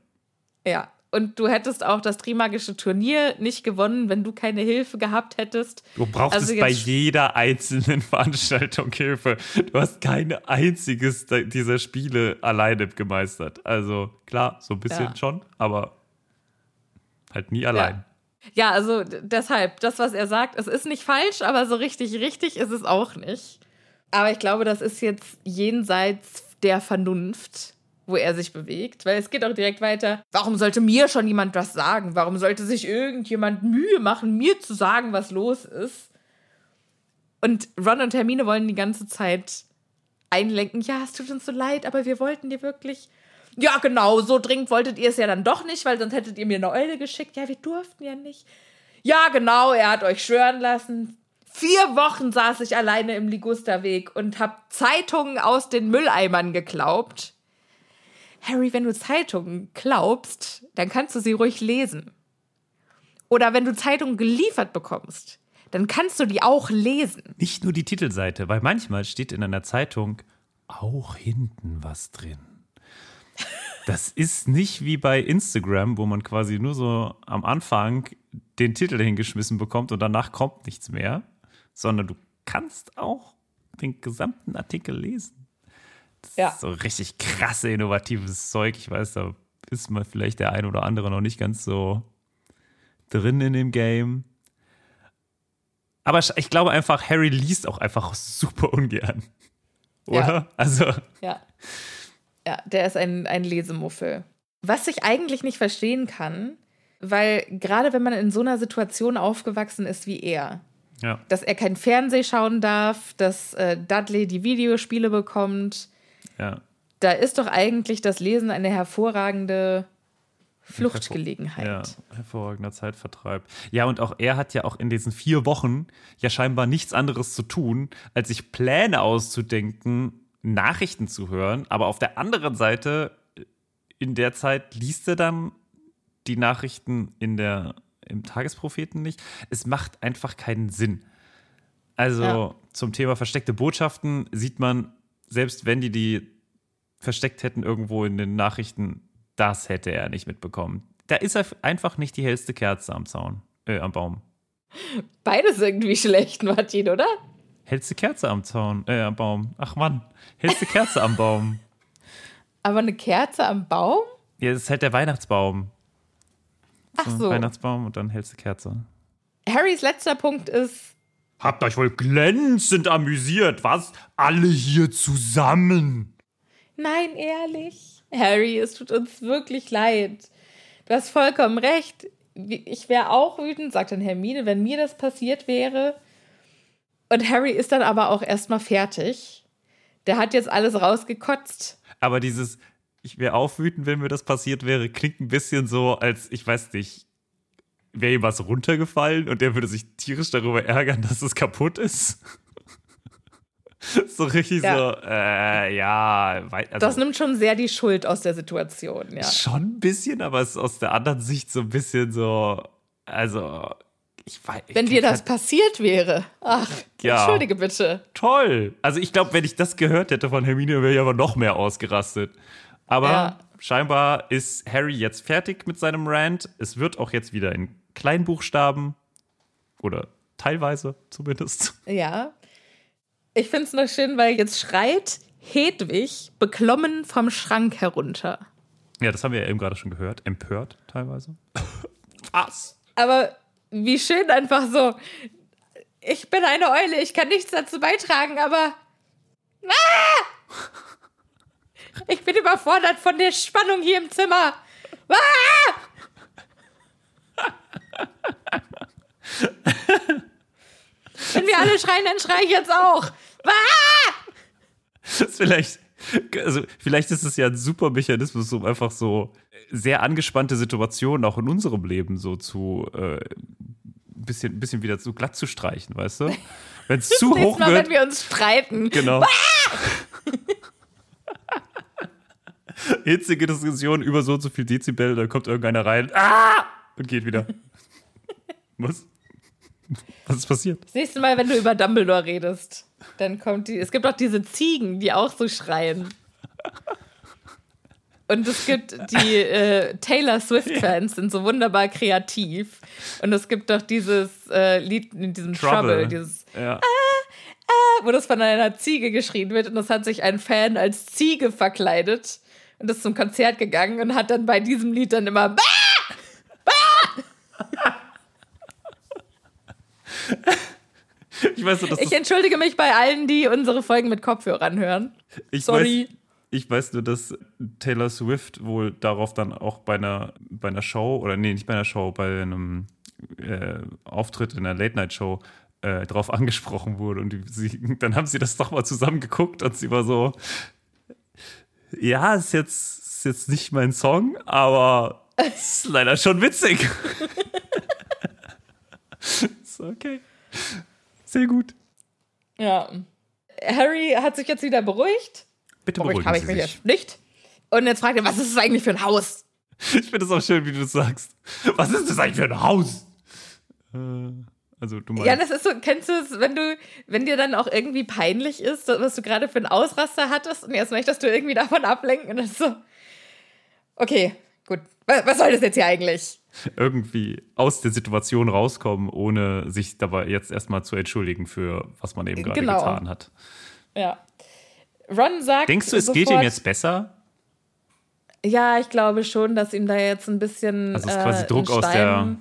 Ja. Und du hättest auch das Trimagische Turnier nicht gewonnen, wenn du keine Hilfe gehabt hättest. Du brauchtest Also bei jeder einzelnen Veranstaltung Hilfe. Du hast keine einziges dieser Spiele alleine gemeistert. Also klar, so ein bisschen Ja. schon, aber halt nie allein. Ja, also d- deshalb, das, was er sagt, es ist nicht falsch, aber so richtig richtig ist es auch nicht. Aber ich glaube, das ist jetzt jenseits der Vernunft, wo er sich bewegt, weil es geht auch direkt weiter. Warum sollte mir schon jemand was sagen? Warum sollte sich irgendjemand Mühe machen, mir zu sagen, was los ist? Und Ron und Hermine wollen die ganze Zeit einlenken. Ja, es tut uns so leid, aber wir wollten dir wirklich Ja, genau, so dringend wolltet ihr es ja dann doch nicht, weil sonst hättet ihr mir eine Eule geschickt. Ja, wir durften ja nicht. Ja, genau, er hat euch schwören lassen. Vier Wochen saß ich alleine im Ligusterweg und hab Zeitungen aus den Mülleimern geglaubt. Harry, wenn du Zeitungen glaubst, dann kannst du sie ruhig lesen. Oder wenn du Zeitungen geliefert bekommst, dann kannst du die auch lesen. Nicht nur die Titelseite, weil manchmal steht in einer Zeitung auch hinten was drin. Das ist nicht wie bei Instagram, wo man quasi nur so am Anfang den Titel hingeschmissen bekommt und danach kommt nichts mehr, sondern du kannst auch den gesamten Artikel lesen. Das Ja. ist so richtig krasse, innovatives Zeug. Ich weiß, da ist mal vielleicht der ein oder andere noch nicht ganz so drin in dem Game. Aber ich glaube einfach, Harry liest auch einfach super ungern. Oder? Ja. Also, Ja. Ja, der ist ein, ein Lesemuffel. Was ich eigentlich nicht verstehen kann, weil gerade wenn man in so einer Situation aufgewachsen ist wie er, ja. dass er kein Fernseh schauen darf, dass äh, Dudley die Videospiele bekommt, ja. da ist doch eigentlich das Lesen eine hervorragende Fluchtgelegenheit. Ja, hervorragender Zeitvertreib. Ja, und auch er hat ja auch in diesen vier Wochen ja scheinbar nichts anderes zu tun, als sich Pläne auszudenken, Nachrichten zu hören. Aber auf der anderen Seite, in der Zeit liest er dann die Nachrichten in der, im Tagespropheten nicht. Es macht einfach keinen Sinn. Also Ja. zum Thema versteckte Botschaften sieht man, selbst wenn die die versteckt hätten irgendwo in den Nachrichten, das hätte er nicht mitbekommen. Da ist er einfach nicht die hellste Kerze am Zaun, äh, am Baum. Beides irgendwie schlecht, Martin, oder? Hellste Kerze am Zaun, äh, am Baum. Ach Mann, hellste Kerze am Baum. Aber eine Kerze am Baum? Ja, das ist halt der Weihnachtsbaum. Ach so. Weihnachtsbaum und dann hellste Kerze. Harrys letzter Punkt ist, Habt euch wohl glänzend amüsiert, was? Alle hier zusammen. Nein, ehrlich. Harry, es tut uns wirklich leid. Du hast vollkommen recht. Ich wäre auch wütend, sagt dann Hermine, wenn mir das passiert wäre. Und Harry ist dann aber auch erstmal fertig. Der hat jetzt alles rausgekotzt. Aber dieses, ich wäre auch wütend, wenn mir das passiert wäre, klingt ein bisschen so, als, ich weiß nicht, wäre ihm was runtergefallen und der würde sich tierisch darüber ärgern, dass es kaputt ist. so richtig Ja. so, äh, ja, also, Das nimmt schon sehr die Schuld aus der Situation, ja. schon ein bisschen, aber es ist aus der anderen Sicht so ein bisschen so, also, ich weiß. Wenn ich dir das passiert wäre. Ach, Ja. entschuldige bitte. toll. Also ich glaube, wenn ich das gehört hätte von Hermine, wäre ich aber noch mehr ausgerastet. Aber Ja. scheinbar ist Harry jetzt fertig mit seinem Rant. Es wird auch jetzt wieder in Kleinbuchstaben oder teilweise zumindest. Ja. Ich finde es noch schön, weil jetzt schreit Hedwig beklommen vom Schrank herunter. Ja, das haben wir ja eben gerade schon gehört. Empört teilweise. Was? Aber wie schön einfach so. Ich bin eine Eule, ich kann nichts dazu beitragen, aber. Ah! Ich bin überfordert von der Spannung hier im Zimmer. Ah! Wenn wir alle schreien, dann schreie ich jetzt auch. Ah! Vielleicht, also vielleicht ist es ja ein super Mechanismus, um einfach so sehr angespannte Situationen auch in unserem Leben so zu äh, ein bisschen, ein bisschen wieder so glatt zu streichen, weißt du? Wenn es zu hoch Mal, wird. wenn wir uns streiten. Genau. Hitzige Diskussion über so und so viel Dezibel, dann kommt irgendeiner rein ah! und geht wieder. Was? Was ist passiert? Das nächste Mal, wenn du über Dumbledore redest, dann kommt die. Es gibt auch diese Ziegen, die auch so schreien. Und es gibt die äh, Taylor Swift-Fans, sind so wunderbar kreativ. Und es gibt doch dieses äh, Lied in diesem Trouble, dieses, Ja. wo das von einer Ziege geschrien wird. Und das hat sich ein Fan als Ziege verkleidet und ist zum Konzert gegangen und hat dann bei diesem Lied dann immer. Bah! Ich weiß Ich entschuldige mich bei allen, die unsere Folgen mit Kopfhörern hören. ich sorry. Weiß, ich weiß nur, dass Taylor Swift wohl darauf dann auch bei einer, bei einer Show, oder nee, nicht bei einer Show, bei einem äh, Auftritt in einer Late-Night-Show äh, drauf angesprochen wurde. Und die, sie, dann haben sie das doch mal zusammen geguckt und sie war so, ja, ist jetzt, ist jetzt nicht mein Song, aber ist leider schon witzig. ist okay. Sehr gut. Ja. Harry hat sich jetzt wieder beruhigt. Bitte beruhigen habe ich mich jetzt nicht. Und jetzt fragt er, was ist es eigentlich für ein Haus? Ich finde es auch schön, wie du das sagst. Was ist das eigentlich für ein Haus? Äh, also du meinst. Ja, das ist so, kennst du es, wenn du, wenn dir dann auch irgendwie peinlich ist, was du gerade für einen Ausraster hattest und jetzt möchtest du irgendwie davon ablenken und das ist so, okay, gut, was, was soll das jetzt hier eigentlich? irgendwie aus der Situation rauskommen, ohne sich dabei jetzt erstmal zu entschuldigen für was man eben gerade Genau. getan hat. Ja. Ron sagt. Denkst du, es geht ihm sofort- jetzt besser? Ja, ich glaube schon, dass ihm da jetzt ein bisschen. Also ist äh, quasi Druck ein aus der,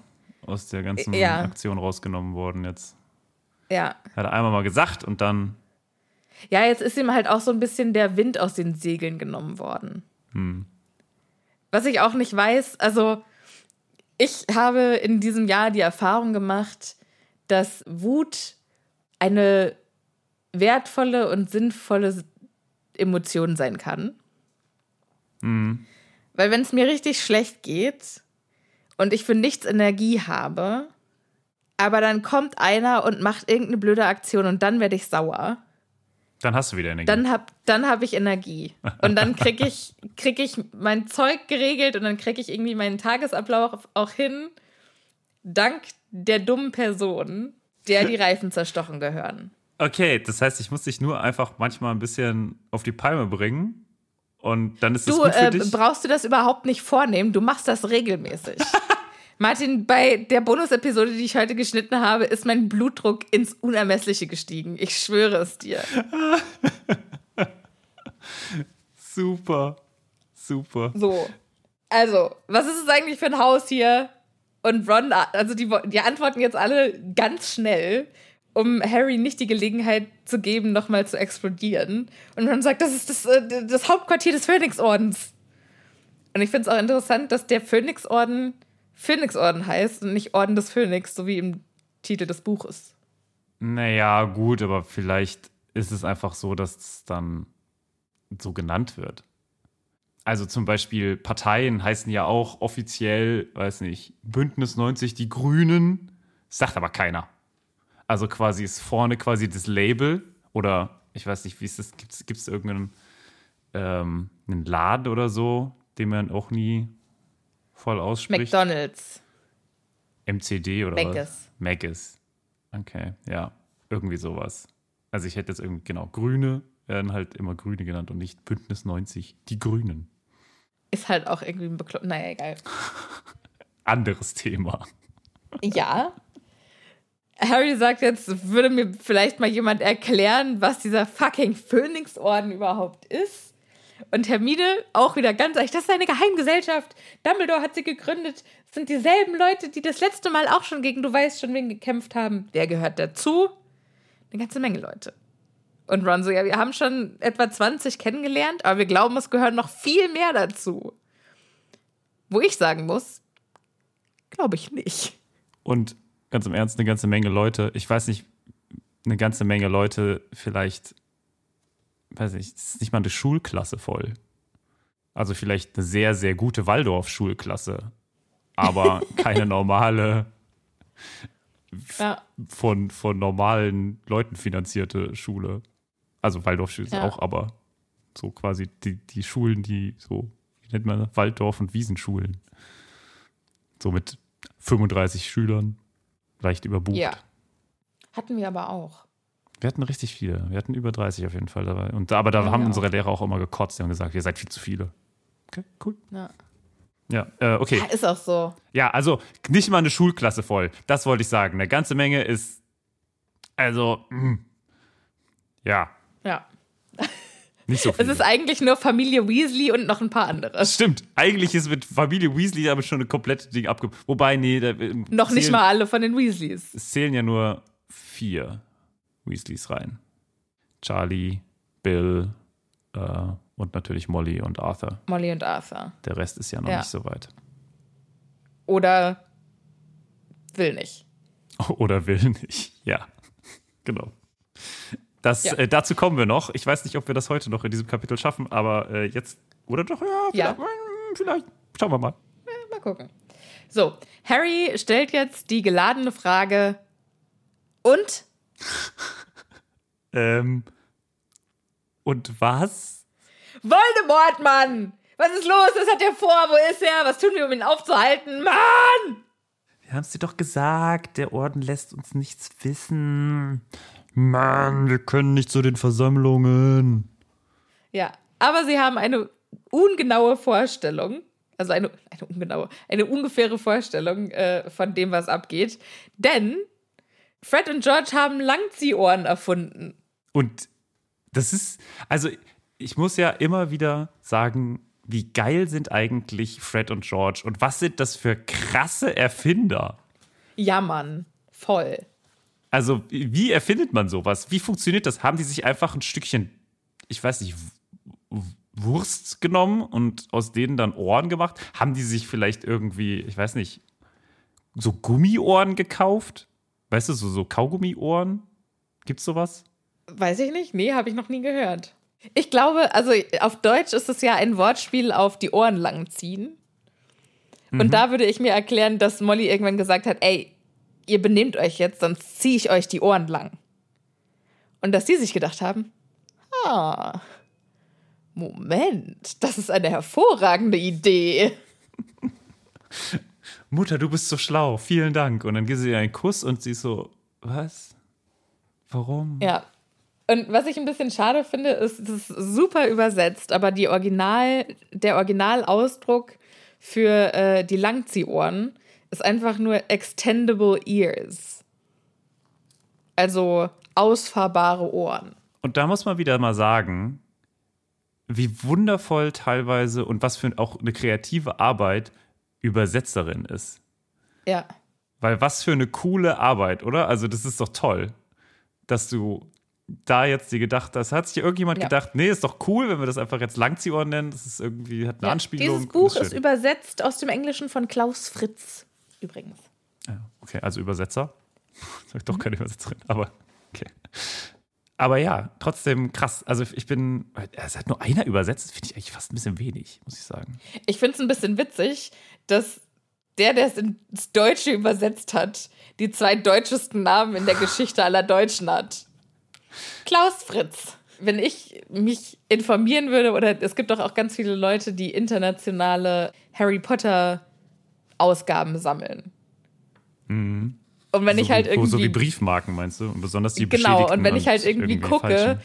aus der ganzen Ja. Aktion rausgenommen worden jetzt. Ja. Hat er einmal mal gesagt und dann. Ja, jetzt ist ihm halt auch so ein bisschen der Wind aus den Segeln genommen worden. Hm. Was ich auch nicht weiß, also ich habe in diesem Jahr die Erfahrung gemacht, dass Wut eine wertvolle und sinnvolle Emotion sein kann. Hm. Weil wenn es mir richtig schlecht geht und ich für nichts Energie habe, aber dann kommt einer und macht irgendeine blöde Aktion und dann werde ich sauer, Dann hast du wieder Energie. dann hab, dann hab ich Energie. Und dann krieg ich, krieg ich mein Zeug geregelt und dann krieg ich irgendwie meinen Tagesablauf auch hin, dank der dummen Person, der die Reifen zerstochen gehören. Okay, das heißt, ich muss dich nur einfach manchmal ein bisschen auf die Palme bringen und dann ist es Du gut für äh, dich. brauchst du das überhaupt nicht vornehmen, du machst das regelmäßig. Martin, bei der Bonus-Episode, die ich heute geschnitten habe, ist mein Blutdruck ins Unermessliche gestiegen. Ich schwöre es dir. Super. Super. So. Also, was ist es eigentlich für ein Haus hier? Und Ron, also die, die antworten jetzt alle ganz schnell, um Harry nicht die Gelegenheit zu geben, nochmal zu explodieren. Und Ron sagt, das ist das, äh, das Hauptquartier des Phönixordens. Und ich finde es auch interessant, dass der Phönixorden Phönixorden heißt und nicht Orden des Phönix, so wie im Titel des Buches. Naja, gut, aber vielleicht ist es einfach so, dass es dann so genannt wird. Also zum Beispiel Parteien heißen ja auch offiziell, weiß nicht, Bündnis 90 die Grünen, sagt aber keiner. Also quasi ist vorne quasi das Label oder ich weiß nicht, wie ist das, gibt es irgendeinen ähm, einen Laden oder so, den man auch nie voll ausspricht? McDonalds. MCD oder Maggis. was? Maggis. Okay, ja, irgendwie sowas. Also ich hätte jetzt irgendwie, genau, Grüne werden halt immer Grüne genannt und nicht Bündnis 90, die Grünen. Ist halt auch irgendwie ein Beklopp. Naja, egal. Anderes Thema. Ja. Harry sagt jetzt, würde mir vielleicht mal jemand erklären, was dieser fucking Phönixorden überhaupt ist. Und Hermine auch wieder ganz ehrlich, das ist eine Geheimgesellschaft. Dumbledore hat sie gegründet. Das sind dieselben Leute, die das letzte Mal auch schon gegen du weißt schon wen gekämpft haben. Wer gehört dazu? Eine ganze Menge Leute. Und Ron so, ja, wir haben schon etwa 20 kennengelernt, aber wir glauben, es gehören noch viel mehr dazu. Wo ich sagen muss, glaube ich nicht. Und ganz im Ernst, eine ganze Menge Leute, ich weiß nicht, eine ganze Menge Leute vielleicht, weiß nicht, es ist nicht mal eine Schulklasse voll. Also vielleicht eine sehr, sehr gute Waldorf-Schulklasse, aber keine normale, Ja. von, von normalen Leuten finanzierte Schule. Also Waldorfschule Ja. auch, aber so quasi die, die Schulen, die so, wie nennt man das? Walddorf- und Wiesenschulen. So mit 35 Schülern, leicht überbucht. Ja. Hatten wir aber auch. Wir hatten richtig viele. Wir hatten über 30 auf jeden Fall dabei. Und, aber da Ja, haben wir unsere Lehrer auch immer gekotzt. Die haben gesagt, ihr seid viel zu viele. Okay, cool. Ja. Ja, äh, okay. Ja, ist auch so. Ja, also nicht mal eine Schulklasse voll. Das wollte ich sagen. Eine ganze Menge ist. Also, mm, ja, Ja. Nicht so viel. Es ist eigentlich nur Familie Weasley und noch ein paar andere. Stimmt. Eigentlich ist mit Familie Weasley aber schon eine komplette Ding abge. Wobei, nee, da, äh, Noch nicht zählen- mal alle von den Weasleys. Es zählen ja nur vier Weasleys rein: Charlie, Bill äh, und natürlich Molly und Arthur. Molly und Arthur. Der Rest ist ja noch Ja. nicht so weit. Oder will nicht. Oder will nicht. Ja, genau. Das, Ja. äh, dazu kommen wir noch. Ich weiß nicht, ob wir das heute noch in diesem Kapitel schaffen, aber äh, jetzt Oder doch, ja, Ja. vielleicht. hm, vielleicht. Schauen wir mal. Mal gucken. So, Harry stellt jetzt die geladene Frage. Und? Ähm, und was? Voldemort, Mann! Was ist los? Was hat er vor? Wo ist er? Was tun wir, um ihn aufzuhalten? Mann! Wir haben es dir doch gesagt, der Orden lässt uns nichts wissen. Mann, wir können nicht zu den Versammlungen. Ja, aber sie haben eine ungenaue Vorstellung, also eine, eine ungenaue, eine ungefähre Vorstellung äh, von dem, was abgeht. Denn Fred und George haben Langziehohren erfunden. Und das ist, also ich muss ja immer wieder sagen, wie geil sind eigentlich Fred und George und was sind das für krasse Erfinder? Ja, Mann, voll. Also, wie erfindet man sowas? Wie funktioniert das? Haben die sich einfach ein Stückchen, ich weiß nicht, Wurst genommen und aus denen dann Ohren gemacht? Haben die sich vielleicht irgendwie, ich weiß nicht, so Gummiohren gekauft? Weißt du, so, so Kaugummiohren? Gibt's sowas? Weiß ich nicht. Nee, habe ich noch nie gehört. Ich glaube, also auf Deutsch ist es ja ein Wortspiel auf die Ohren langziehen. Und da würde ich mir erklären, dass Molly irgendwann gesagt hat, ey, ihr benehmt euch jetzt, sonst ziehe ich euch die Ohren lang. Und dass die sich gedacht haben, ah, Moment, das ist eine hervorragende Idee. Mutter, du bist so schlau, vielen Dank. Und dann gibt sie ihr einen Kuss und sie ist so, was? Warum? Ja. Und was ich ein bisschen schade finde, ist, es ist super übersetzt, aber die Original, der Originalausdruck für äh, die Langziehohren ist einfach nur extendable ears. Also ausfahrbare Ohren. Und da muss man wieder mal sagen, wie wundervoll teilweise und was für auch eine kreative Arbeit Übersetzerin ist. Ja. Weil was für eine coole Arbeit, oder? Also das ist doch toll, dass du da jetzt dir gedacht hast. Hat sich irgendjemand Ja. gedacht, nee, ist doch cool, wenn wir das einfach jetzt Langziehohren nennen. Das ist irgendwie, hat eine ja. Anspielung. Dieses Buch schön. ist übersetzt aus dem Englischen von Klaus Fritz übrigens. Ja, okay, also Übersetzer. Sag Mhm. doch keine Übersetzerin, aber okay. Aber ja, trotzdem krass. Also ich bin, es hat nur einer übersetzt, das finde ich eigentlich fast ein bisschen wenig, muss ich sagen. Ich finde es ein bisschen witzig, dass der, der es ins Deutsche übersetzt hat, die zwei deutschesten Namen in der Geschichte aller Deutschen hat. Klaus Fritz. Wenn ich mich informieren würde, oder es gibt doch auch ganz viele Leute, die internationale Harry Potter Ausgaben sammeln. Und wenn so, ich halt wie, irgendwie so wie Briefmarken meinst du? Und besonders die Genau, und wenn ich halt irgendwie gucke, falschen.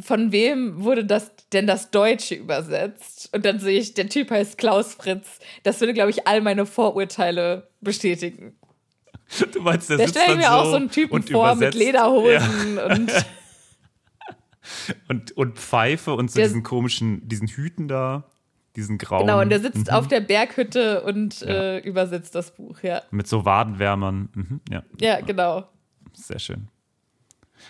von wem wurde das denn das Deutsche übersetzt? Und dann sehe ich, der Typ heißt Klaus Fritz. Das würde, glaube ich, all meine Vorurteile bestätigen. Du meinst, der Da sitzt stelle ich mir auch so so einen Typen und vor mit übersetzt. Lederhosen und Ja, und, und Pfeife und so Der- diesen komischen, diesen Hüten da, diesen grauen. genau, und der sitzt mhm. auf der Berghütte und Ja. äh, übersetzt das Buch, ja. Mit so Wadenwärmern. Mhm, ja, Ja, genau. sehr schön.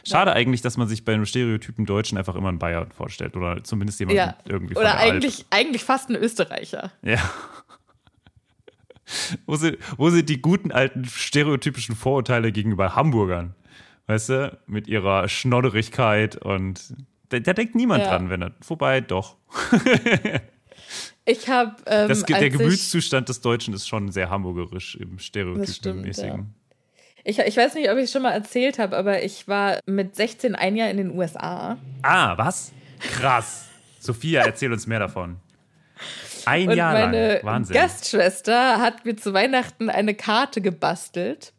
Schade eigentlich, dass man sich bei einem Stereotypen Deutschen einfach immer einen Bayern vorstellt. Oder zumindest jemanden Ja. irgendwie Oder der Alp. eigentlich, eigentlich fast ein Österreicher. Ja. wo, sind, wo sind die guten alten stereotypischen Vorurteile gegenüber Hamburgern? Weißt du, mit ihrer Schnodderigkeit und da, da denkt niemand Ja. dran, wenn er. Wobei doch. Ich habe. Ähm, der Gemütszustand des Deutschen ist schon sehr hamburgerisch im Stereotypenmäßigen. Ich, ich weiß nicht, ob ich es schon mal erzählt habe, aber ich war mit 16 ein Jahr in den USA. Ah, was? Krass. Sophia, erzähl uns mehr davon. Ein Und Jahr meine lang. Wahnsinn. Gastschwester hat mir zu Weihnachten eine Karte gebastelt,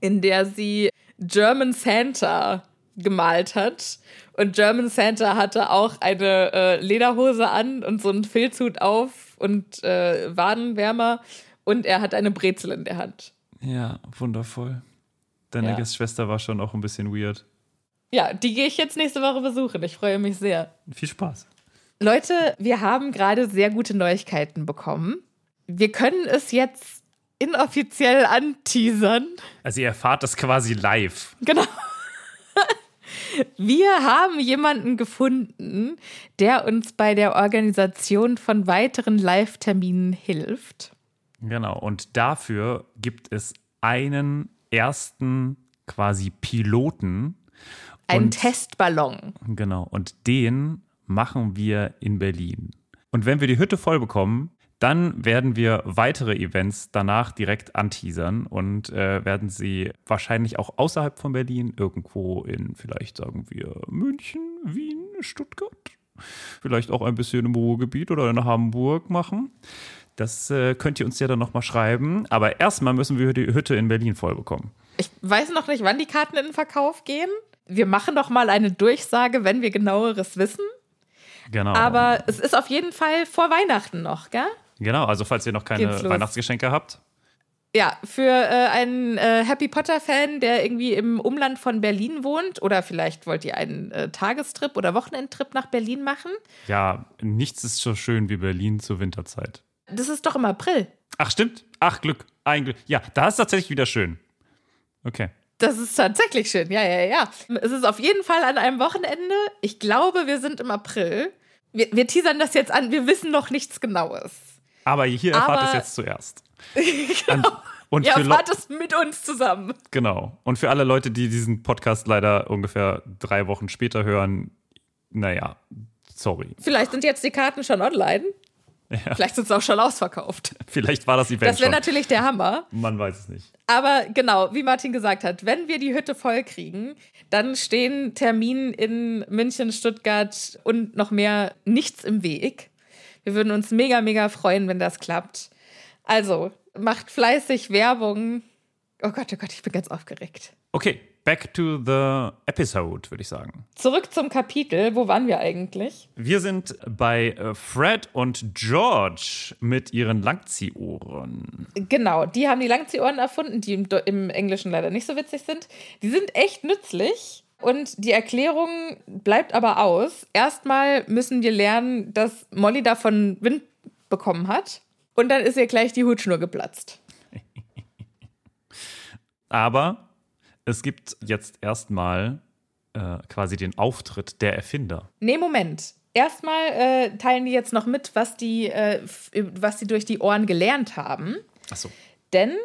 in der sie German Santa gemalt hat. Und German Santa hatte auch eine äh, Lederhose an und so einen Filzhut auf und äh, Wadenwärmer. Und er hat eine Brezel in der Hand. Ja, wundervoll. Deine Ja. Gastschwester war schon auch ein bisschen weird. Ja, die gehe ich jetzt nächste Woche besuchen. Ich freue mich sehr. Viel Spaß. Leute, wir haben gerade sehr gute Neuigkeiten bekommen. Wir können es jetzt inoffiziell anteasern. Also ihr erfahrt das quasi live. Genau. Wir haben jemanden gefunden, der uns bei der Organisation von weiteren Live-Terminen hilft. Genau. Und dafür gibt es einen ersten quasi Piloten. Ein Und- Testballon. Genau. Und den machen wir in Berlin. Und wenn wir die Hütte voll bekommen, dann werden wir weitere Events danach direkt anteasern und äh, werden sie wahrscheinlich auch außerhalb von Berlin, irgendwo in vielleicht sagen wir München, Wien, Stuttgart, vielleicht auch ein bisschen im Ruhrgebiet oder in Hamburg machen. Das äh, könnt ihr uns ja dann nochmal schreiben. Aber erstmal müssen wir die Hütte in Berlin voll bekommen. Ich weiß noch nicht, wann die Karten in den Verkauf gehen. Wir machen noch mal eine Durchsage, wenn wir genaueres wissen. Genau. Aber es ist auf jeden Fall vor Weihnachten noch, gell? Genau, also falls ihr noch keine Weihnachtsgeschenke habt. Ja, für äh, einen äh, Happy Potter-Fan, der irgendwie im Umland von Berlin wohnt, oder vielleicht wollt ihr einen äh, Tagestrip oder Wochenendtrip nach Berlin machen. Ja, nichts ist so schön wie Berlin zur Winterzeit. Das ist doch im April. Ach, stimmt. Ach, Glück. Ein Glück. Ja, da ist tatsächlich wieder schön. Okay. Das ist tatsächlich schön. Ja, ja, ja. Es ist auf jeden Fall an einem Wochenende. Ich glaube, wir sind im April. Wir, wir teasern das jetzt an. Wir wissen noch nichts Genaues. Aber hier erfahrt Aber, es jetzt zuerst. genau. Und Ihr erfahrt es mit uns zusammen. Genau. Und für alle Leute, die diesen Podcast leider ungefähr drei Wochen später hören, naja, sorry. Vielleicht sind jetzt die Karten schon online. Ja. Vielleicht sind sie auch schon ausverkauft. Vielleicht war das Event Das wäre natürlich der Hammer. Man weiß es nicht. Aber genau, wie Martin gesagt hat, wenn wir die Hütte voll kriegen, dann stehen Terminen in München, Stuttgart und noch mehr nichts im Weg. Wir würden uns mega, mega freuen, wenn das klappt. Also, macht fleißig Werbung. Oh Gott, oh Gott, ich bin ganz aufgeregt. Okay, back to the episode, würde ich sagen. Zurück zum Kapitel. Wo waren wir eigentlich? Wir sind bei äh, Fred und George mit ihren Langziehohren. Genau, die haben die Langziehohren erfunden, die im, im Englischen leider nicht so witzig sind. Die sind echt nützlich. Und die Erklärung bleibt aber aus. Erstmal müssen wir lernen, dass Molly davon Wind bekommen hat. Und dann ist ihr gleich die Hutschnur geplatzt. aber es gibt jetzt erstmal äh, quasi den Auftritt der Erfinder. Nee, Moment. Erstmal äh, teilen die jetzt noch mit, was die, äh, was sie durch die Ohren gelernt haben. Ach so. Denn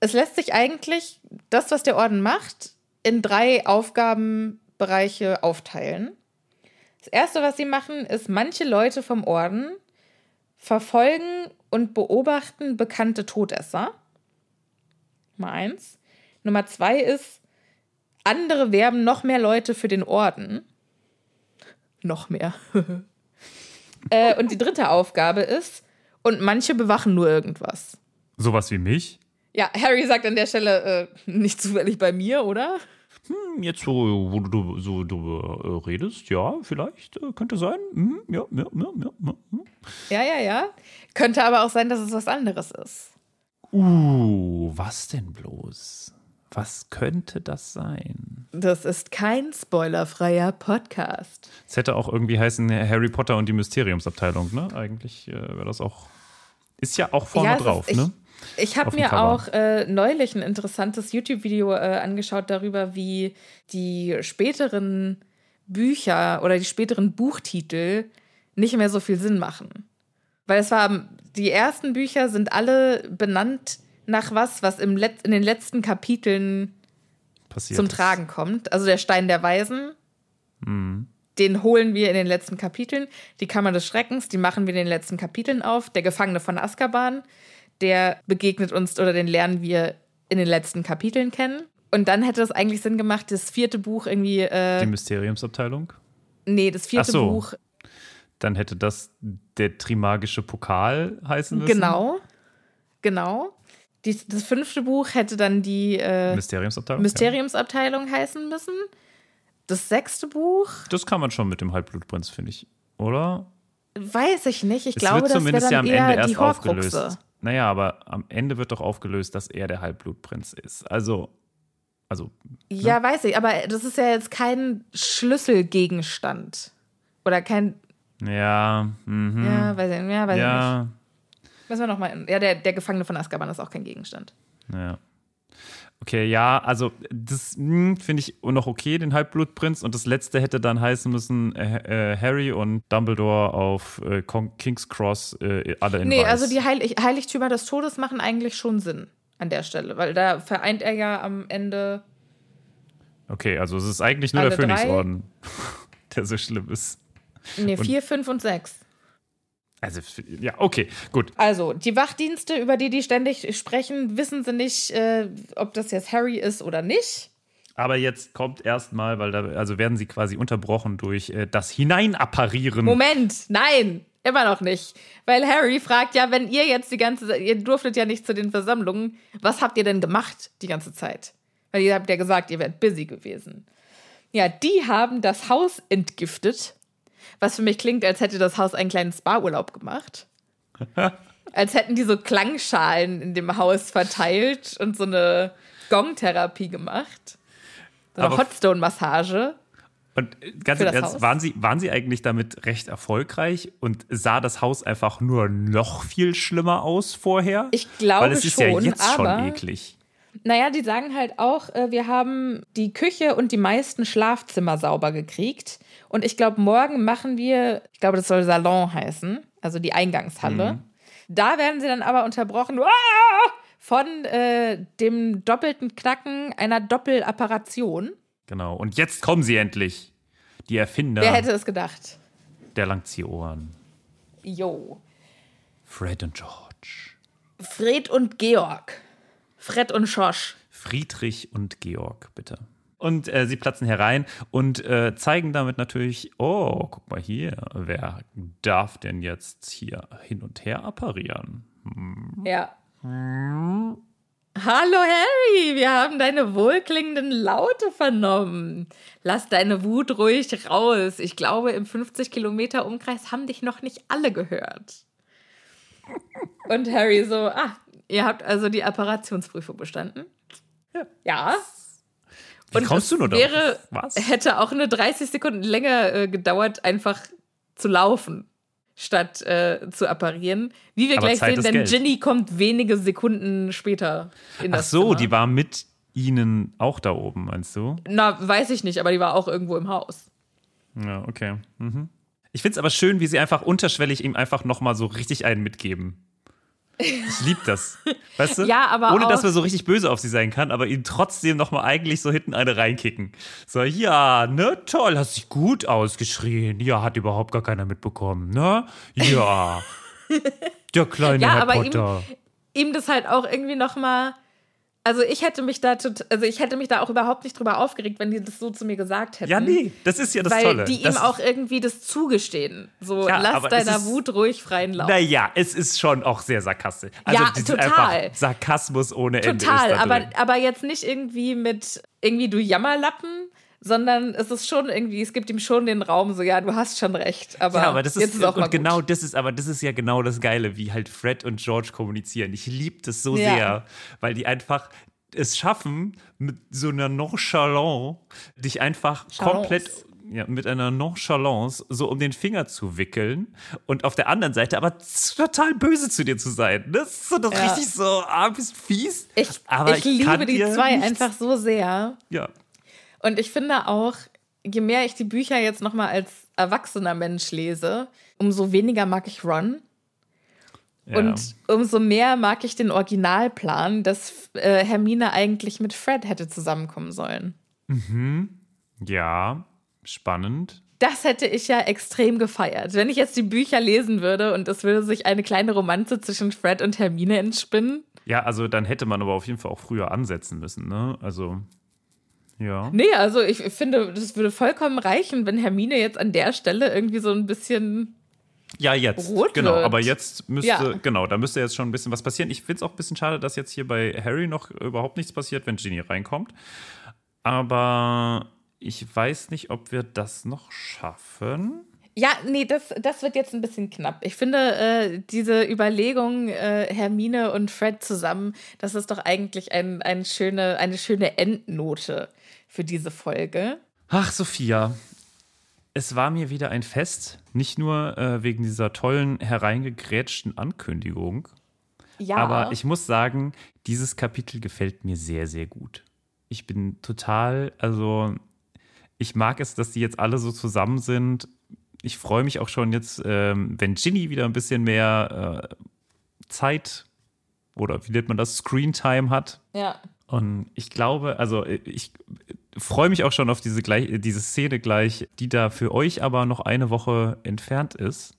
es lässt sich eigentlich das, was der Orden macht, in drei Aufgabenbereiche aufteilen. Das erste, was sie machen, ist, manche Leute vom Orden verfolgen und beobachten bekannte Todesser. Nummer eins. Nummer zwei ist, andere werben noch mehr Leute für den Orden. Noch mehr. äh, und die dritte Aufgabe ist, und manche bewachen nur irgendwas. Sowas wie mich? Ja, Harry sagt an der Stelle, äh, nicht zufällig bei mir, oder? Hm, jetzt, wo, wo du so darüber äh, redest, ja, vielleicht, äh, könnte sein. Hm, ja, ja, ja, ja, ja. Ja, ja, ja. Könnte aber auch sein, dass es was anderes ist. Uh, was denn bloß? Was könnte das sein? Das ist kein spoilerfreier Podcast. Es hätte auch irgendwie heißen Harry Potter und die Mysteriumsabteilung, ne? Eigentlich äh, wäre das auch. Ist ja auch vorne ja, drauf, ist, ne? Ich, habe mir Cover. auch äh, neulich ein interessantes YouTube-Video äh, angeschaut darüber, wie die späteren Bücher oder die späteren Buchtitel nicht mehr so viel Sinn machen. Weil es war, die ersten Bücher sind alle benannt nach was, was im Let in den letzten Kapiteln Passiert zum ist. Tragen kommt. Also der Stein der Weisen, mhm. den holen wir in den letzten Kapiteln. Die Kammer des Schreckens, die machen wir in den letzten Kapiteln auf. Der Gefangene von Azkaban, der begegnet uns oder den lernen wir in den letzten Kapiteln kennen. Und dann hätte es eigentlich Sinn gemacht, das vierte Buch irgendwie. Äh, die Mysteriumsabteilung? Nee, das vierte so. Buch. Dann hätte das der Trimagische Pokal heißen müssen. Genau. Genau. Die, das fünfte Buch hätte dann die äh, Mysteriumsabteilung, Mysteriumsabteilung ja. heißen müssen. Das sechste Buch. Das kann man schon mit dem Halbblutprinz, finde ich, oder? Weiß ich nicht. Ich es glaube, das wäre dann ja am eher Ende erst die aufgelöst. Naja, aber am Ende wird doch aufgelöst, dass er der Halbblutprinz ist. Also, also. Ne? Ja, weiß ich, aber das ist ja jetzt kein Schlüsselgegenstand. Oder kein. Ja, mhm. Ja, weiß ich, ja, weiß ja. ich nicht. Müssen wir nochmal. Ja, der, der Gefangene von Azkaban ist auch kein Gegenstand. Ja. Okay, ja, also das hm, finde ich noch okay, den Halbblutprinz. Und das letzte hätte dann heißen müssen, äh, äh, Harry und Dumbledore auf äh, King's Cross äh, alle in Nee, Weiß. also die Heil Heiligtümer des Todes machen eigentlich schon Sinn an der Stelle, weil da vereint er ja am Ende. Okay, also es ist eigentlich nur der Phönixorden, der so schlimm ist. Nee, vier, fünf und sechs. Also, ja, okay, gut. Also, die Wachdienste, über die die ständig sprechen, wissen sie nicht, äh, ob das jetzt Harry ist oder nicht. Aber jetzt kommt erstmal, weil da, also werden sie quasi unterbrochen durch äh, das Hineinapparieren. Moment, nein, immer noch nicht. Weil Harry fragt ja, wenn ihr jetzt die ganze ihr durftet ja nicht zu den Versammlungen, was habt ihr denn gemacht die ganze Zeit? Weil ihr habt ja gesagt, ihr wärt busy gewesen. Ja, die haben das Haus entgiftet, was für mich klingt, als hätte das Haus einen kleinen Spa-Urlaub gemacht. als hätten die so Klangschalen in dem Haus verteilt und so eine Gong-Therapie gemacht. So eine Hotstone-Massage. Und ganz Haus? waren sie, waren sie eigentlich damit recht erfolgreich und sah das Haus einfach nur noch viel schlimmer aus vorher? Ich glaube Weil es ist ja schon, jetzt schon aber- eklig. Naja, die sagen halt auch, äh, wir haben die Küche und die meisten Schlafzimmer sauber gekriegt. Und ich glaube, morgen machen wir, ich glaube, das soll Salon heißen, also die Eingangshalle. Da werden sie dann aber unterbrochen ah, von äh, dem doppelten Knacken einer Doppelapparation. Genau. Und jetzt kommen sie endlich. Die Erfinder Wer hätte es gedacht? der Langziehohren. Jo. Fred und George. Fred und Georg. Fred und Schorsch. Friedrich und Georg, bitte. Und äh, sie platzen herein und äh, zeigen damit natürlich, oh, guck mal hier, wer darf denn jetzt hier hin und her apparieren? Ja. Hallo Harry, wir haben deine wohlklingenden Laute vernommen. Lass deine Wut ruhig raus. Ich glaube, im 50 Kilometer Umkreis haben dich noch nicht alle gehört. Und Harry so, ah, ihr habt also die Apparationsprüfung bestanden? Ja. Ja. Wie Und kommst du nur wäre, Was? hätte auch eine 30 Sekunden länger äh, gedauert, einfach zu laufen, statt äh, zu apparieren. Wie wir Aber gleich Zeit sehen, denn Geld. Ginny kommt wenige Sekunden später in Ach das so, Zimmer. die war mit ihnen auch da oben, meinst du? Na, weiß ich nicht, aber die war auch irgendwo im Haus. Ja, okay. Mhm. Ich finde es aber schön, wie sie einfach unterschwellig ihm einfach nochmal so richtig einen mitgeben. Ich liebe das. Weißt du? Ja, aber Ohne, dass man so richtig böse auf sie sein kann, aber ihm trotzdem nochmal eigentlich so hinten eine reinkicken. So, ja, ne, toll, hast dich gut ausgeschrien. Ja, hat überhaupt gar keiner mitbekommen, ne? Ja. Der kleine Ja, Herr aber ihm- Potter. Ihm das halt auch irgendwie noch mal also ich hätte mich da also ich hätte mich da auch überhaupt nicht drüber aufgeregt, wenn die das so zu mir gesagt hätten. Ja, nee, das ist ja das weil Tolle. die ihm auch irgendwie das zugestehen. So, Ja, lass deiner ist- Wut ruhig freien Lauf. Naja, es ist schon auch sehr sarkastisch. Also Ja, total. Einfach Sarkasmus ohne Ende. Total, ist da aber, aber jetzt nicht irgendwie mit irgendwie du Jammerlappen, sondern es ist schon irgendwie, es gibt ihm schon den Raum, so ja, du hast schon recht. Aber, Ja, aber das jetzt ist, ist auch mal und genau gut. das ist, aber das ist ja genau das Geile, wie halt Fred und George kommunizieren. Ich liebe das so Ja. sehr, weil die einfach es schaffen, mit so einer Nonchalance dich einfach Chalance. komplett ja, mit einer Nonchalance so um den Finger zu wickeln und auf der anderen Seite aber total böse zu dir zu sein. Das ist so das Ja. richtig so, ah, bist fies. Ich, aber ich liebe kann die zwei nichts- einfach so sehr. Ja. Und ich finde auch, je mehr ich die Bücher jetzt noch mal als erwachsener Mensch lese, umso weniger mag ich Ron. ja. Und umso mehr mag ich den Originalplan, dass äh, Hermine eigentlich mit Fred hätte zusammenkommen sollen. ja, spannend. Das hätte ich ja extrem gefeiert. Wenn ich jetzt die Bücher lesen würde und es würde sich eine kleine Romanze zwischen Fred und Hermine entspinnen. Ja, also dann hätte man aber auf jeden Fall auch früher ansetzen müssen, ne? Also, ja. Nee, also ich finde, das würde vollkommen reichen, wenn Hermine jetzt an der Stelle irgendwie so ein bisschen. Ja, jetzt. Rot genau, wird. aber jetzt müsste, Ja. genau, da müsste jetzt schon ein bisschen was passieren. Ich finde es auch ein bisschen schade, dass jetzt hier bei Harry noch überhaupt nichts passiert, wenn Ginny reinkommt. Aber ich weiß nicht, ob wir das noch schaffen. Ja, nee, das, das wird jetzt ein bisschen knapp. Ich finde, äh, diese Überlegung, äh, Hermine und Fred zusammen, das ist doch eigentlich ein, ein schöne, eine schöne Endnote für diese Folge. Ach, Sophia, es war mir wieder ein Fest. Nicht nur äh, wegen dieser tollen, hereingegrätschten Ankündigung, Ja, Aber ich muss sagen, dieses Kapitel gefällt mir sehr, sehr gut. Ich bin total, also ich mag es, dass die jetzt alle so zusammen sind. Ich freue mich auch schon jetzt, ähm, wenn Ginny wieder ein bisschen mehr äh, Zeit oder wie nennt man das, Screentime hat. ja. Und ich glaube, also ich freue mich auch schon auf diese, gleich, diese Szene gleich, die da für euch aber noch eine Woche entfernt ist.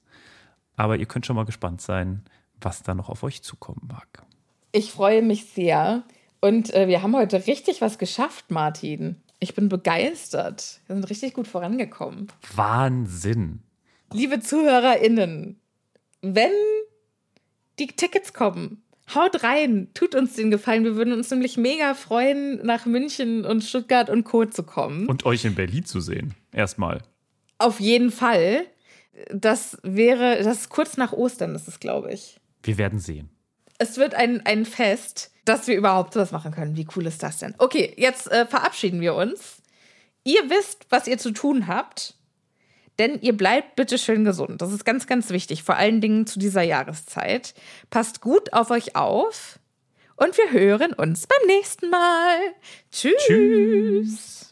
Aber ihr könnt schon mal gespannt sein, was da noch auf euch zukommen mag. Ich freue mich sehr. Und äh, wir haben heute richtig was geschafft, Martin. Ich bin begeistert. Wir sind richtig gut vorangekommen. Wahnsinn. Liebe ZuhörerInnen, wenn die Tickets kommen, haut rein, tut uns den Gefallen. Wir würden uns nämlich mega freuen, nach München und Stuttgart und Co. zu kommen. Und euch in Berlin zu sehen. Erstmal. Auf jeden Fall. Das wäre, das ist kurz nach Ostern, das ist, glaube ich. Wir werden sehen. Es wird ein, ein Fest, dass wir überhaupt sowas machen können. Wie cool ist das denn? Okay, jetzt äh, verabschieden wir uns. Ihr wisst, was ihr zu tun habt. Denn ihr bleibt bitte schön gesund. Das ist ganz, ganz wichtig, vor allen Dingen zu dieser Jahreszeit. Passt gut auf euch auf und wir hören uns beim nächsten Mal. Tschüss. Tschüss.